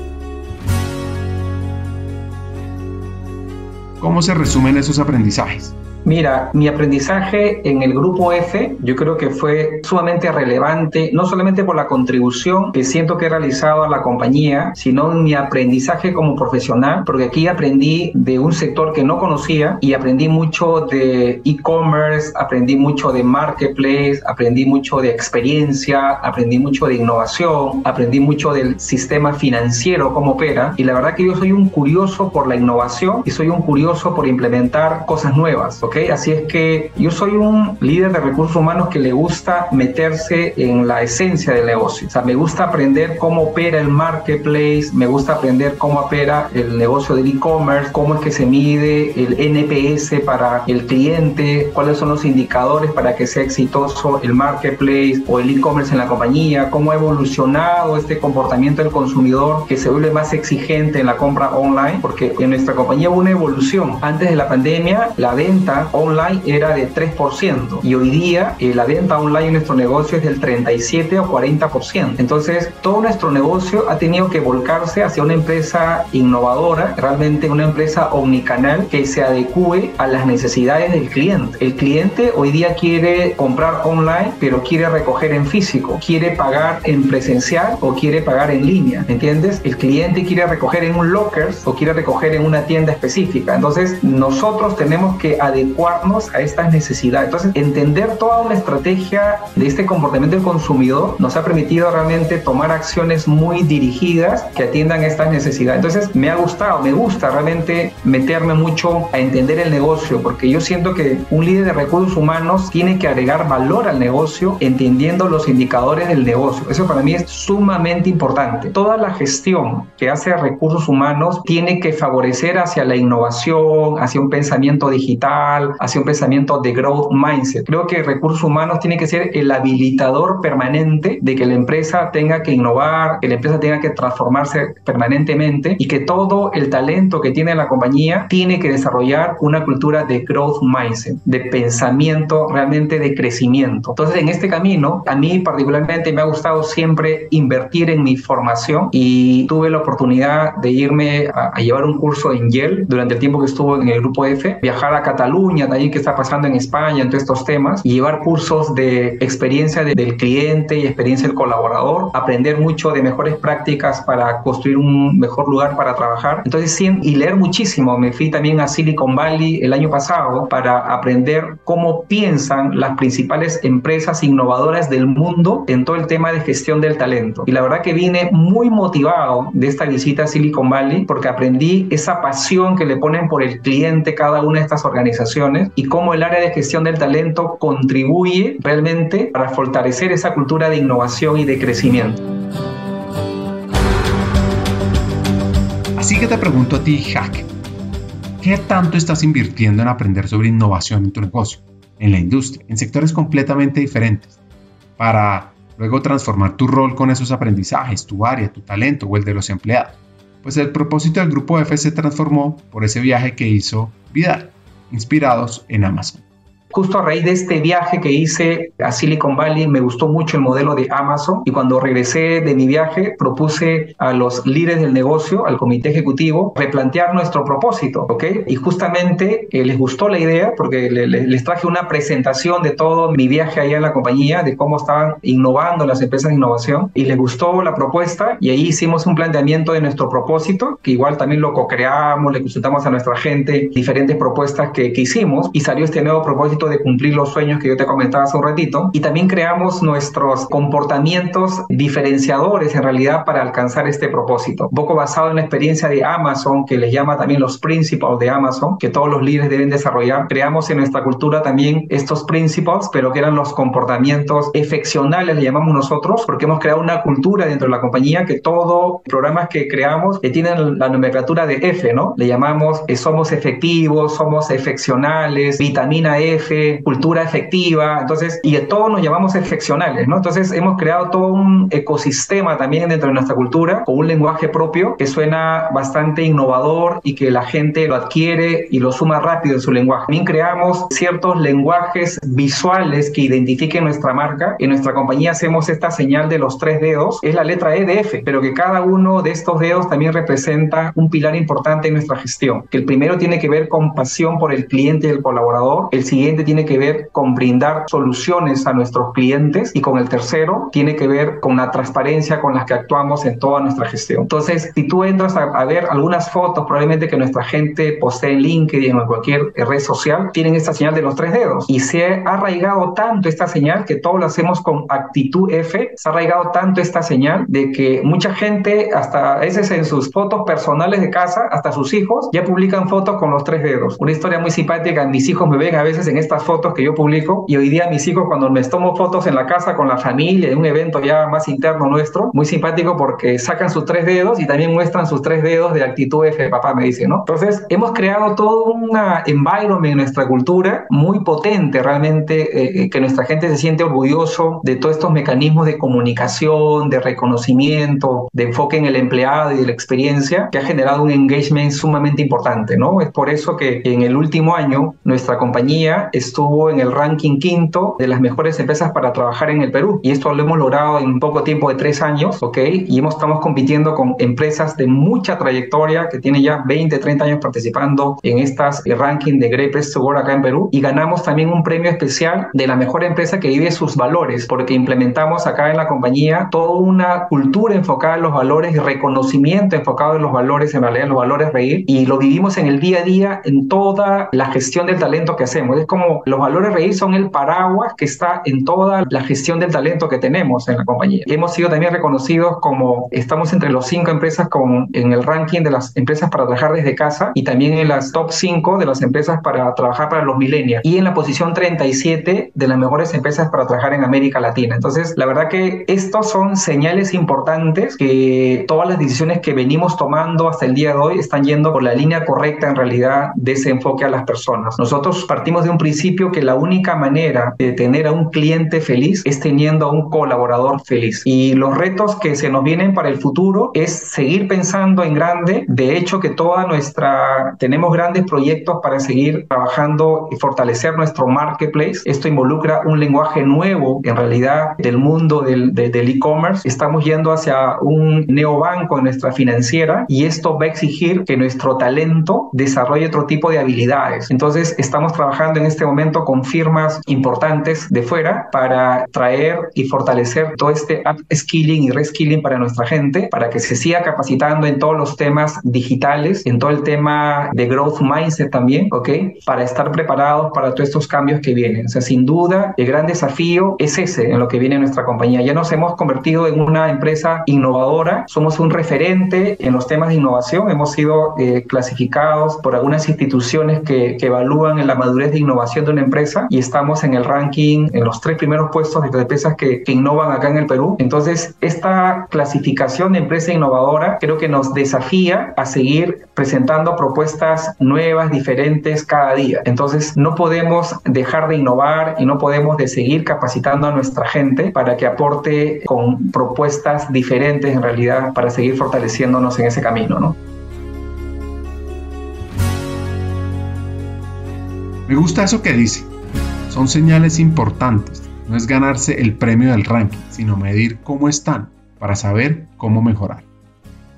¿Cómo se resumen esos aprendizajes? Mira, mi aprendizaje en el grupo F yo creo que fue sumamente relevante, no solamente por la contribución que siento que he realizado a la compañía, sino en mi aprendizaje como profesional, porque aquí aprendí de un sector que no conocía y aprendí mucho de e-commerce, aprendí mucho de marketplace, aprendí mucho de experiencia, aprendí mucho de innovación, aprendí mucho del sistema financiero, cómo opera, y la verdad que yo soy un curioso por la innovación y soy un curioso por implementar cosas nuevas, ¿ok? Así es que yo soy un líder de recursos humanos que le gusta meterse en la esencia del negocio, o sea, me gusta aprender cómo opera el marketplace, me gusta aprender cómo opera el negocio del e-commerce, cómo es que se mide el NPS para el cliente, cuáles son los indicadores para que sea exitoso el marketplace o el e-commerce en la compañía, cómo ha evolucionado este comportamiento del consumidor que se vuelve más exigente en la compra online, porque en nuestra compañía hubo una evolución. Antes de la pandemia, la venta online era de 3% y hoy día eh, la venta online en nuestro negocio es del 37 o 40%. Entonces, todo nuestro negocio ha tenido que volcarse hacia una empresa innovadora, realmente una empresa omnicanal que se adecue a las necesidades del cliente. El cliente hoy día quiere comprar online, pero quiere recoger en físico, quiere pagar en presencial o quiere pagar en línea, ¿entiendes? El cliente quiere recoger en un locker o quiere recoger en una tienda específica. Entonces, nosotros tenemos que adecuarnos a estas necesidades. Entonces, entender toda una estrategia de este comportamiento del consumidor nos ha permitido realmente tomar acciones muy dirigidas que atiendan estas necesidades. Entonces, me ha gustado, me gusta realmente meterme mucho a entender el negocio, porque yo siento que un líder de recursos humanos tiene que agregar valor al negocio entendiendo los indicadores del negocio. Eso para mí es sumamente importante. Toda la gestión que hace recursos humanos tiene que favorecer hacia la innovación, hacia un pensamiento digital, hacia un pensamiento de growth mindset. Creo que recursos humanos tiene que ser el habilitador permanente de que la empresa tenga que innovar, que la empresa tenga que transformarse permanentemente y que todo el talento que tiene la compañía tiene que desarrollar una cultura de growth mindset, de pensamiento realmente de crecimiento. Entonces, en este camino, a mí particularmente me ha gustado siempre invertir en mi formación y tuve la oportunidad de irme a, llevar un curso en Yale durante el tiempo que estuvo en el grupo F, viajar a Cataluña, también que está pasando en España, en todos estos temas, y llevar cursos de experiencia del cliente y experiencia del colaborador, aprender mucho de mejores prácticas para construir un mejor lugar para trabajar. Entonces, sí, y leer muchísimo. Me fui también a Silicon Valley el año pasado para aprender cómo piensan las principales empresas innovadoras del mundo en todo el tema de gestión del talento. Y la verdad que vine muy motivado de esta visita a Silicon Valley porque aprendí esa pasión que le ponen por el cliente cada una de estas organizaciones y cómo el área de gestión del talento contribuye realmente para fortalecer esa cultura de innovación y de crecimiento. Así que te pregunto a ti, Hack, ¿qué tanto estás invirtiendo en aprender sobre innovación en tu negocio, en la industria, en sectores completamente diferentes, para luego transformar tu rol con esos aprendizajes, tu área, tu talento o el de los empleados? Pues el propósito del grupo F se transformó por ese viaje que hizo Vidal, inspirados en Amazon. Justo a raíz de este viaje que hice a Silicon Valley, me gustó mucho el modelo de Amazon y cuando regresé de mi viaje propuse a los líderes del negocio, al comité ejecutivo, replantear nuestro propósito, ¿ok? Y justamente eh, les gustó la idea porque les traje una presentación de todo mi viaje allá en la compañía, de cómo estaban innovando las empresas de innovación y les gustó la propuesta y ahí hicimos un planteamiento de nuestro propósito, que igual también lo co-creamos, le consultamos a nuestra gente diferentes propuestas que, que hicimos y salió este nuevo propósito de cumplir los sueños que yo te comentaba hace un ratito. Y también creamos nuestros comportamientos diferenciadores en realidad para alcanzar este propósito. Un poco basado en la experiencia de Amazon, que les llama también los principles de Amazon, que todos los líderes deben desarrollar. Creamos en nuestra cultura también estos principles, pero que eran los comportamientos efeccionales, le llamamos nosotros, porque hemos creado una cultura dentro de la compañía que todos programas que creamos que tienen la nomenclatura de F, ¿no? Le llamamos eh, somos efectivos, somos efeccionales, vitamina F, Cultura efectiva, entonces, y de todos nos llamamos excepcionales, ¿no? Entonces hemos creado todo un ecosistema también dentro de nuestra cultura con un lenguaje propio que suena bastante innovador y que la gente lo adquiere y lo suma rápido en su lenguaje. También creamos ciertos lenguajes visuales que identifiquen nuestra marca. En nuestra compañía hacemos esta señal de los tres dedos, es la letra E de F, pero que cada uno de estos dedos también representa un pilar importante en nuestra gestión. Que el primero tiene que ver con pasión por el cliente y el colaborador, el siguiente tiene que ver con brindar soluciones a nuestros clientes y con el tercero tiene que ver con la transparencia con la que actuamos en toda nuestra gestión. Entonces, si tú entras a, a ver algunas fotos probablemente que nuestra gente posee en LinkedIn o en cualquier red social, tienen esta señal de los tres dedos y se ha arraigado tanto esta señal que todo lo hacemos con actitud F, se ha arraigado tanto esta señal de que mucha gente, hasta a veces en sus fotos personales de casa, hasta sus hijos, ya publican fotos con los tres dedos. Una historia muy simpática, mis hijos me ven a veces en estas fotos que yo publico y hoy día mis hijos cuando me tomo fotos en la casa con la familia, en un evento ya más interno nuestro, muy simpático porque sacan sus tres dedos y también muestran sus tres dedos de actitud F, papá me dice, ¿no? Entonces, hemos creado todo un environment en nuestra cultura muy potente realmente, eh, eh, que nuestra gente se siente orgulloso de todos estos mecanismos de comunicación, de reconocimiento, de enfoque en el empleado y de la experiencia, que ha generado un engagement sumamente importante, ¿no? Es por eso que en el último año nuestra compañía estuvo en el ranking quinto de las mejores empresas para trabajar en el Perú. Y esto lo hemos logrado en poco tiempo de tres años, ¿ok? Y hemos, estamos compitiendo con empresas de mucha trayectoria que tienen ya 20, 30 años participando en estas ranking de Great Place to Work acá en Perú. Y ganamos también un premio especial de la mejor empresa que vive sus valores, porque implementamos acá en la compañía toda una cultura enfocada en los valores y reconocimiento enfocado en los valores, en realidad en los valores reír, y lo vivimos en el día a día en toda la gestión del talento que hacemos. Es como los valores reír son el paraguas que está en toda la gestión del talento que tenemos en la compañía. Hemos sido también reconocidos como, estamos entre los cinco empresas con, en el ranking de las empresas para trabajar desde casa y también en las top 5 de las empresas para trabajar para los millennials y en la posición 37 de las mejores empresas para trabajar en América Latina. Entonces, la verdad que estos son señales importantes que todas las decisiones que venimos tomando hasta el día de hoy están yendo por la línea correcta en realidad de ese enfoque a las personas. Nosotros partimos de un principio que la única manera de tener a un cliente feliz es teniendo a un colaborador feliz. Y los retos que se nos vienen para el futuro es seguir pensando en grande. De hecho, que toda nuestra, tenemos grandes proyectos para seguir trabajando y fortalecer nuestro marketplace. Esto involucra un lenguaje nuevo, en realidad, del mundo del e-commerce. Estamos yendo hacia un neobanco en nuestra financiera y esto va a exigir que nuestro talento desarrolle otro tipo de habilidades. Entonces, estamos trabajando en este momento con firmas importantes de fuera para traer y fortalecer todo este upskilling y reskilling para nuestra gente, para que se siga capacitando en todos los temas digitales, en todo el tema de growth mindset también, ¿ok? Para estar preparados para todos estos cambios que vienen. O sea, sin duda, el gran desafío es ese en lo que viene en nuestra compañía. Ya nos hemos convertido en una empresa innovadora, somos un referente en los temas de innovación, hemos sido eh, clasificados por algunas instituciones que, que evalúan en la madurez de innovación de una empresa y estamos en el ranking, en los tres primeros puestos de empresas que, que innovan acá en el Perú. Entonces, esta clasificación de empresa innovadora creo que nos desafía a seguir presentando propuestas nuevas, diferentes cada día. Entonces, no podemos dejar de innovar y no podemos de seguir capacitando a nuestra gente para que aporte con propuestas diferentes en realidad para seguir fortaleciéndonos en ese camino, ¿no? Me gusta eso que dice. Son señales importantes. No es ganarse el premio del ranking, sino medir cómo están para saber cómo mejorar.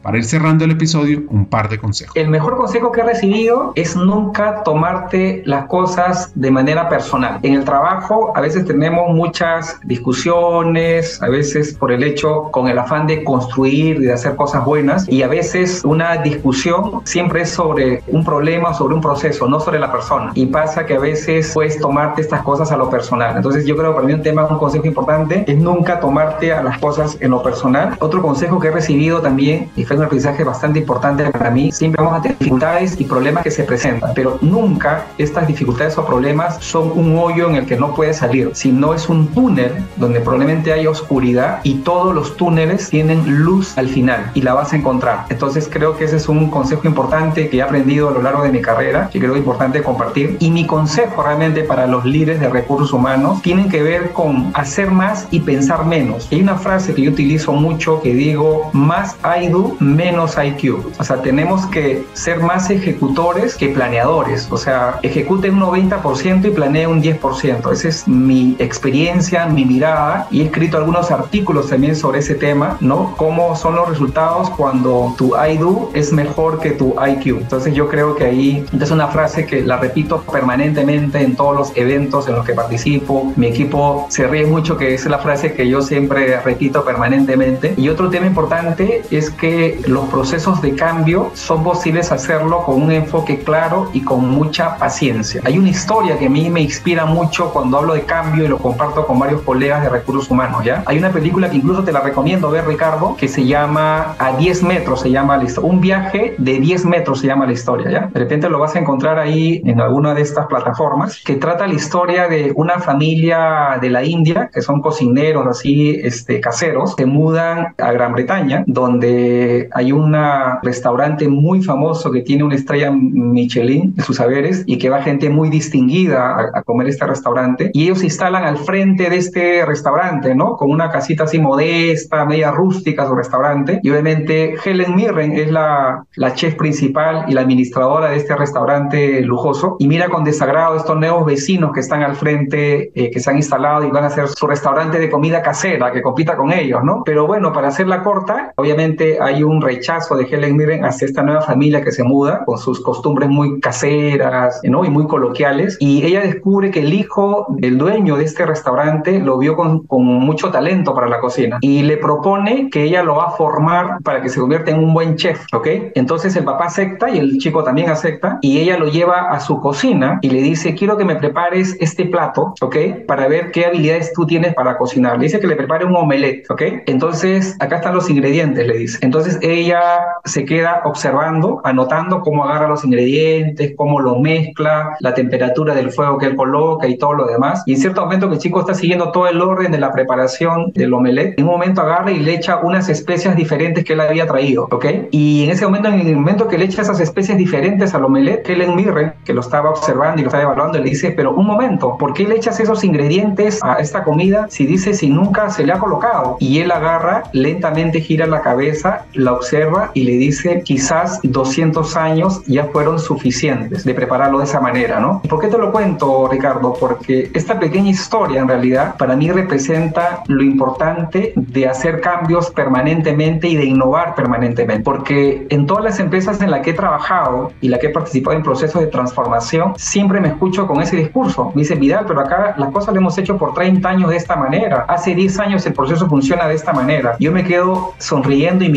Para ir cerrando el episodio, un par de consejos. El mejor consejo que he recibido es nunca tomarte las cosas de manera personal. En el trabajo a veces tenemos muchas discusiones, a veces por el hecho con el afán de construir y de hacer cosas buenas y a veces una discusión siempre es sobre un problema, sobre un proceso, no sobre la persona. Y pasa que a veces puedes tomarte estas cosas a lo personal. Entonces yo creo que para mí un tema, un consejo importante es nunca tomarte a las cosas en lo personal. Otro consejo que he recibido también y fue un aprendizaje bastante importante para mí. Siempre vamos a tener dificultades y problemas que se presentan, pero nunca estas dificultades o problemas son un hoyo en el que no puedes salir, sino es un túnel donde probablemente hay oscuridad y todos los túneles tienen luz al final y la vas a encontrar. Entonces creo que ese es un consejo importante que he aprendido a lo largo de mi carrera, que creo importante compartir. Y mi consejo realmente para los líderes de recursos humanos tienen que ver con hacer más y pensar menos. hay una frase que yo utilizo mucho que digo, más I do, menos IQ. O sea, tenemos que ser más ejecutores que planeadores. O sea, ejecute un 90% y planee un 10%. Esa es mi experiencia, mi mirada. Y he escrito algunos artículos también sobre ese tema, ¿no? Cómo son los resultados cuando tu I do es mejor que tu IQ. Entonces yo creo que ahí es una frase que la repito permanentemente en todos los eventos en los que participo. Mi equipo se ríe mucho que es la frase que yo siempre repito permanentemente. Y otro tema importante es que los procesos de cambio son posibles hacerlo con un enfoque claro y con mucha paciencia. Hay una historia que a mí me inspira mucho cuando hablo de cambio y lo comparto con varios colegas de recursos humanos, ¿ya? Hay una película que incluso te la recomiendo ver, Ricardo, que se llama A 10 metros, se llama la historia. Un viaje de 10 metros se llama la historia, ¿ya? De repente lo vas a encontrar ahí en alguna de estas plataformas, que trata la historia de una familia de la India, que son cocineros así, este, caseros, que mudan a Gran Bretaña, donde hay un restaurante muy famoso que tiene una estrella Michelin en sus saberes y que va gente muy distinguida a, comer este restaurante. Y ellos se instalan al frente de este restaurante, ¿no? Con una casita así modesta, media rústica su restaurante. Y obviamente Helen Mirren es la, la chef principal y la administradora de este restaurante lujoso y mira con desagrado estos nuevos vecinos que están al frente, eh, que se han instalado y van a hacer su restaurante de comida casera, que compita con ellos, ¿no? Pero bueno, para hacerla corta, obviamente hay un rechazo de Helen Mirren hacia esta nueva familia que se muda, con sus costumbres muy caseras, ¿no? Y muy coloquiales, y ella descubre que el hijo del dueño de este restaurante lo vio con, con mucho talento para la cocina y le propone que ella lo va a formar para que se convierta en un buen chef, ¿ok? Entonces el papá acepta y el chico también acepta y ella lo lleva a su cocina y le dice, quiero que me prepares este plato, ¿ok? Para ver qué habilidades tú tienes para cocinar. Le dice que le prepare un omelette, ¿ok? Entonces, acá están los ingredientes, le dice. Entonces ella se queda observando, anotando cómo agarra los ingredientes, cómo lo mezcla, la temperatura del fuego que él coloca y todo lo demás. Y en cierto momento que el chico está siguiendo todo el orden de la preparación del omelette, en un momento agarra y le echa unas especias diferentes que él había traído, ¿ok? Y en ese momento, en el momento que le echa esas especies diferentes al omelette, Helen Mirren, que lo estaba observando y lo estaba evaluando, le dice, pero un momento, ¿por qué le echas esos ingredientes a esta comida si dice si nunca se le ha colocado? Y él agarra, lentamente gira la cabeza, la observa y le dice, quizás 200 años ya fueron suficientes de prepararlo de esa manera, ¿no? ¿Y por qué te lo cuento, Ricardo? Porque esta pequeña historia en realidad para mí representa lo importante de hacer cambios permanentemente y de innovar permanentemente, porque en todas las empresas en las que he trabajado y la que he participado en procesos de transformación, siempre me escucho con ese discurso. Me dice, Vidal, pero acá las cosas lo hemos hecho por 30 años de esta manera. Hace 10 años el proceso funciona de esta manera. Yo me quedo sonriendo y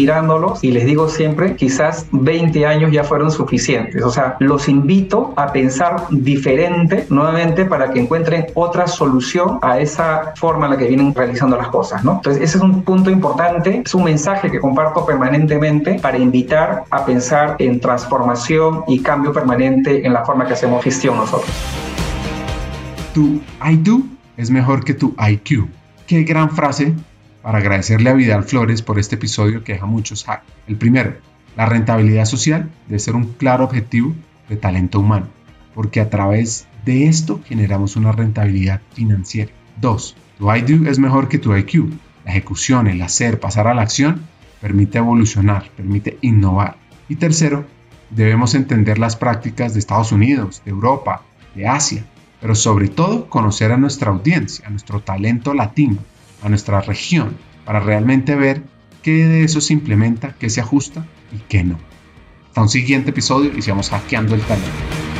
y les digo siempre, quizás 20 años ya fueron suficientes. O sea, los invito a pensar diferente nuevamente para que encuentren otra solución a esa forma en la que vienen realizando las cosas, ¿no? Entonces, ese es un punto importante, es un mensaje que comparto permanentemente para invitar a pensar en transformación y cambio permanente en la forma que hacemos gestión nosotros. Tu I do es mejor que tu IQ. Qué gran frase para agradecerle a Vidal Flores por este episodio que deja muchos hacks. El primero, la rentabilidad social debe ser un claro objetivo de talento humano, porque a través de esto generamos una rentabilidad financiera. Dos, Tu IDO es mejor que tu IQ. La ejecución, el hacer, pasar a la acción, permite evolucionar, permite innovar. Y tercero, debemos entender las prácticas de Estados Unidos, de Europa, de Asia, pero sobre todo conocer a nuestra audiencia, a nuestro talento latino, a nuestra región, para realmente ver qué de eso se implementa, qué se ajusta y qué no. Hasta un siguiente episodio y sigamos hackeando el talento.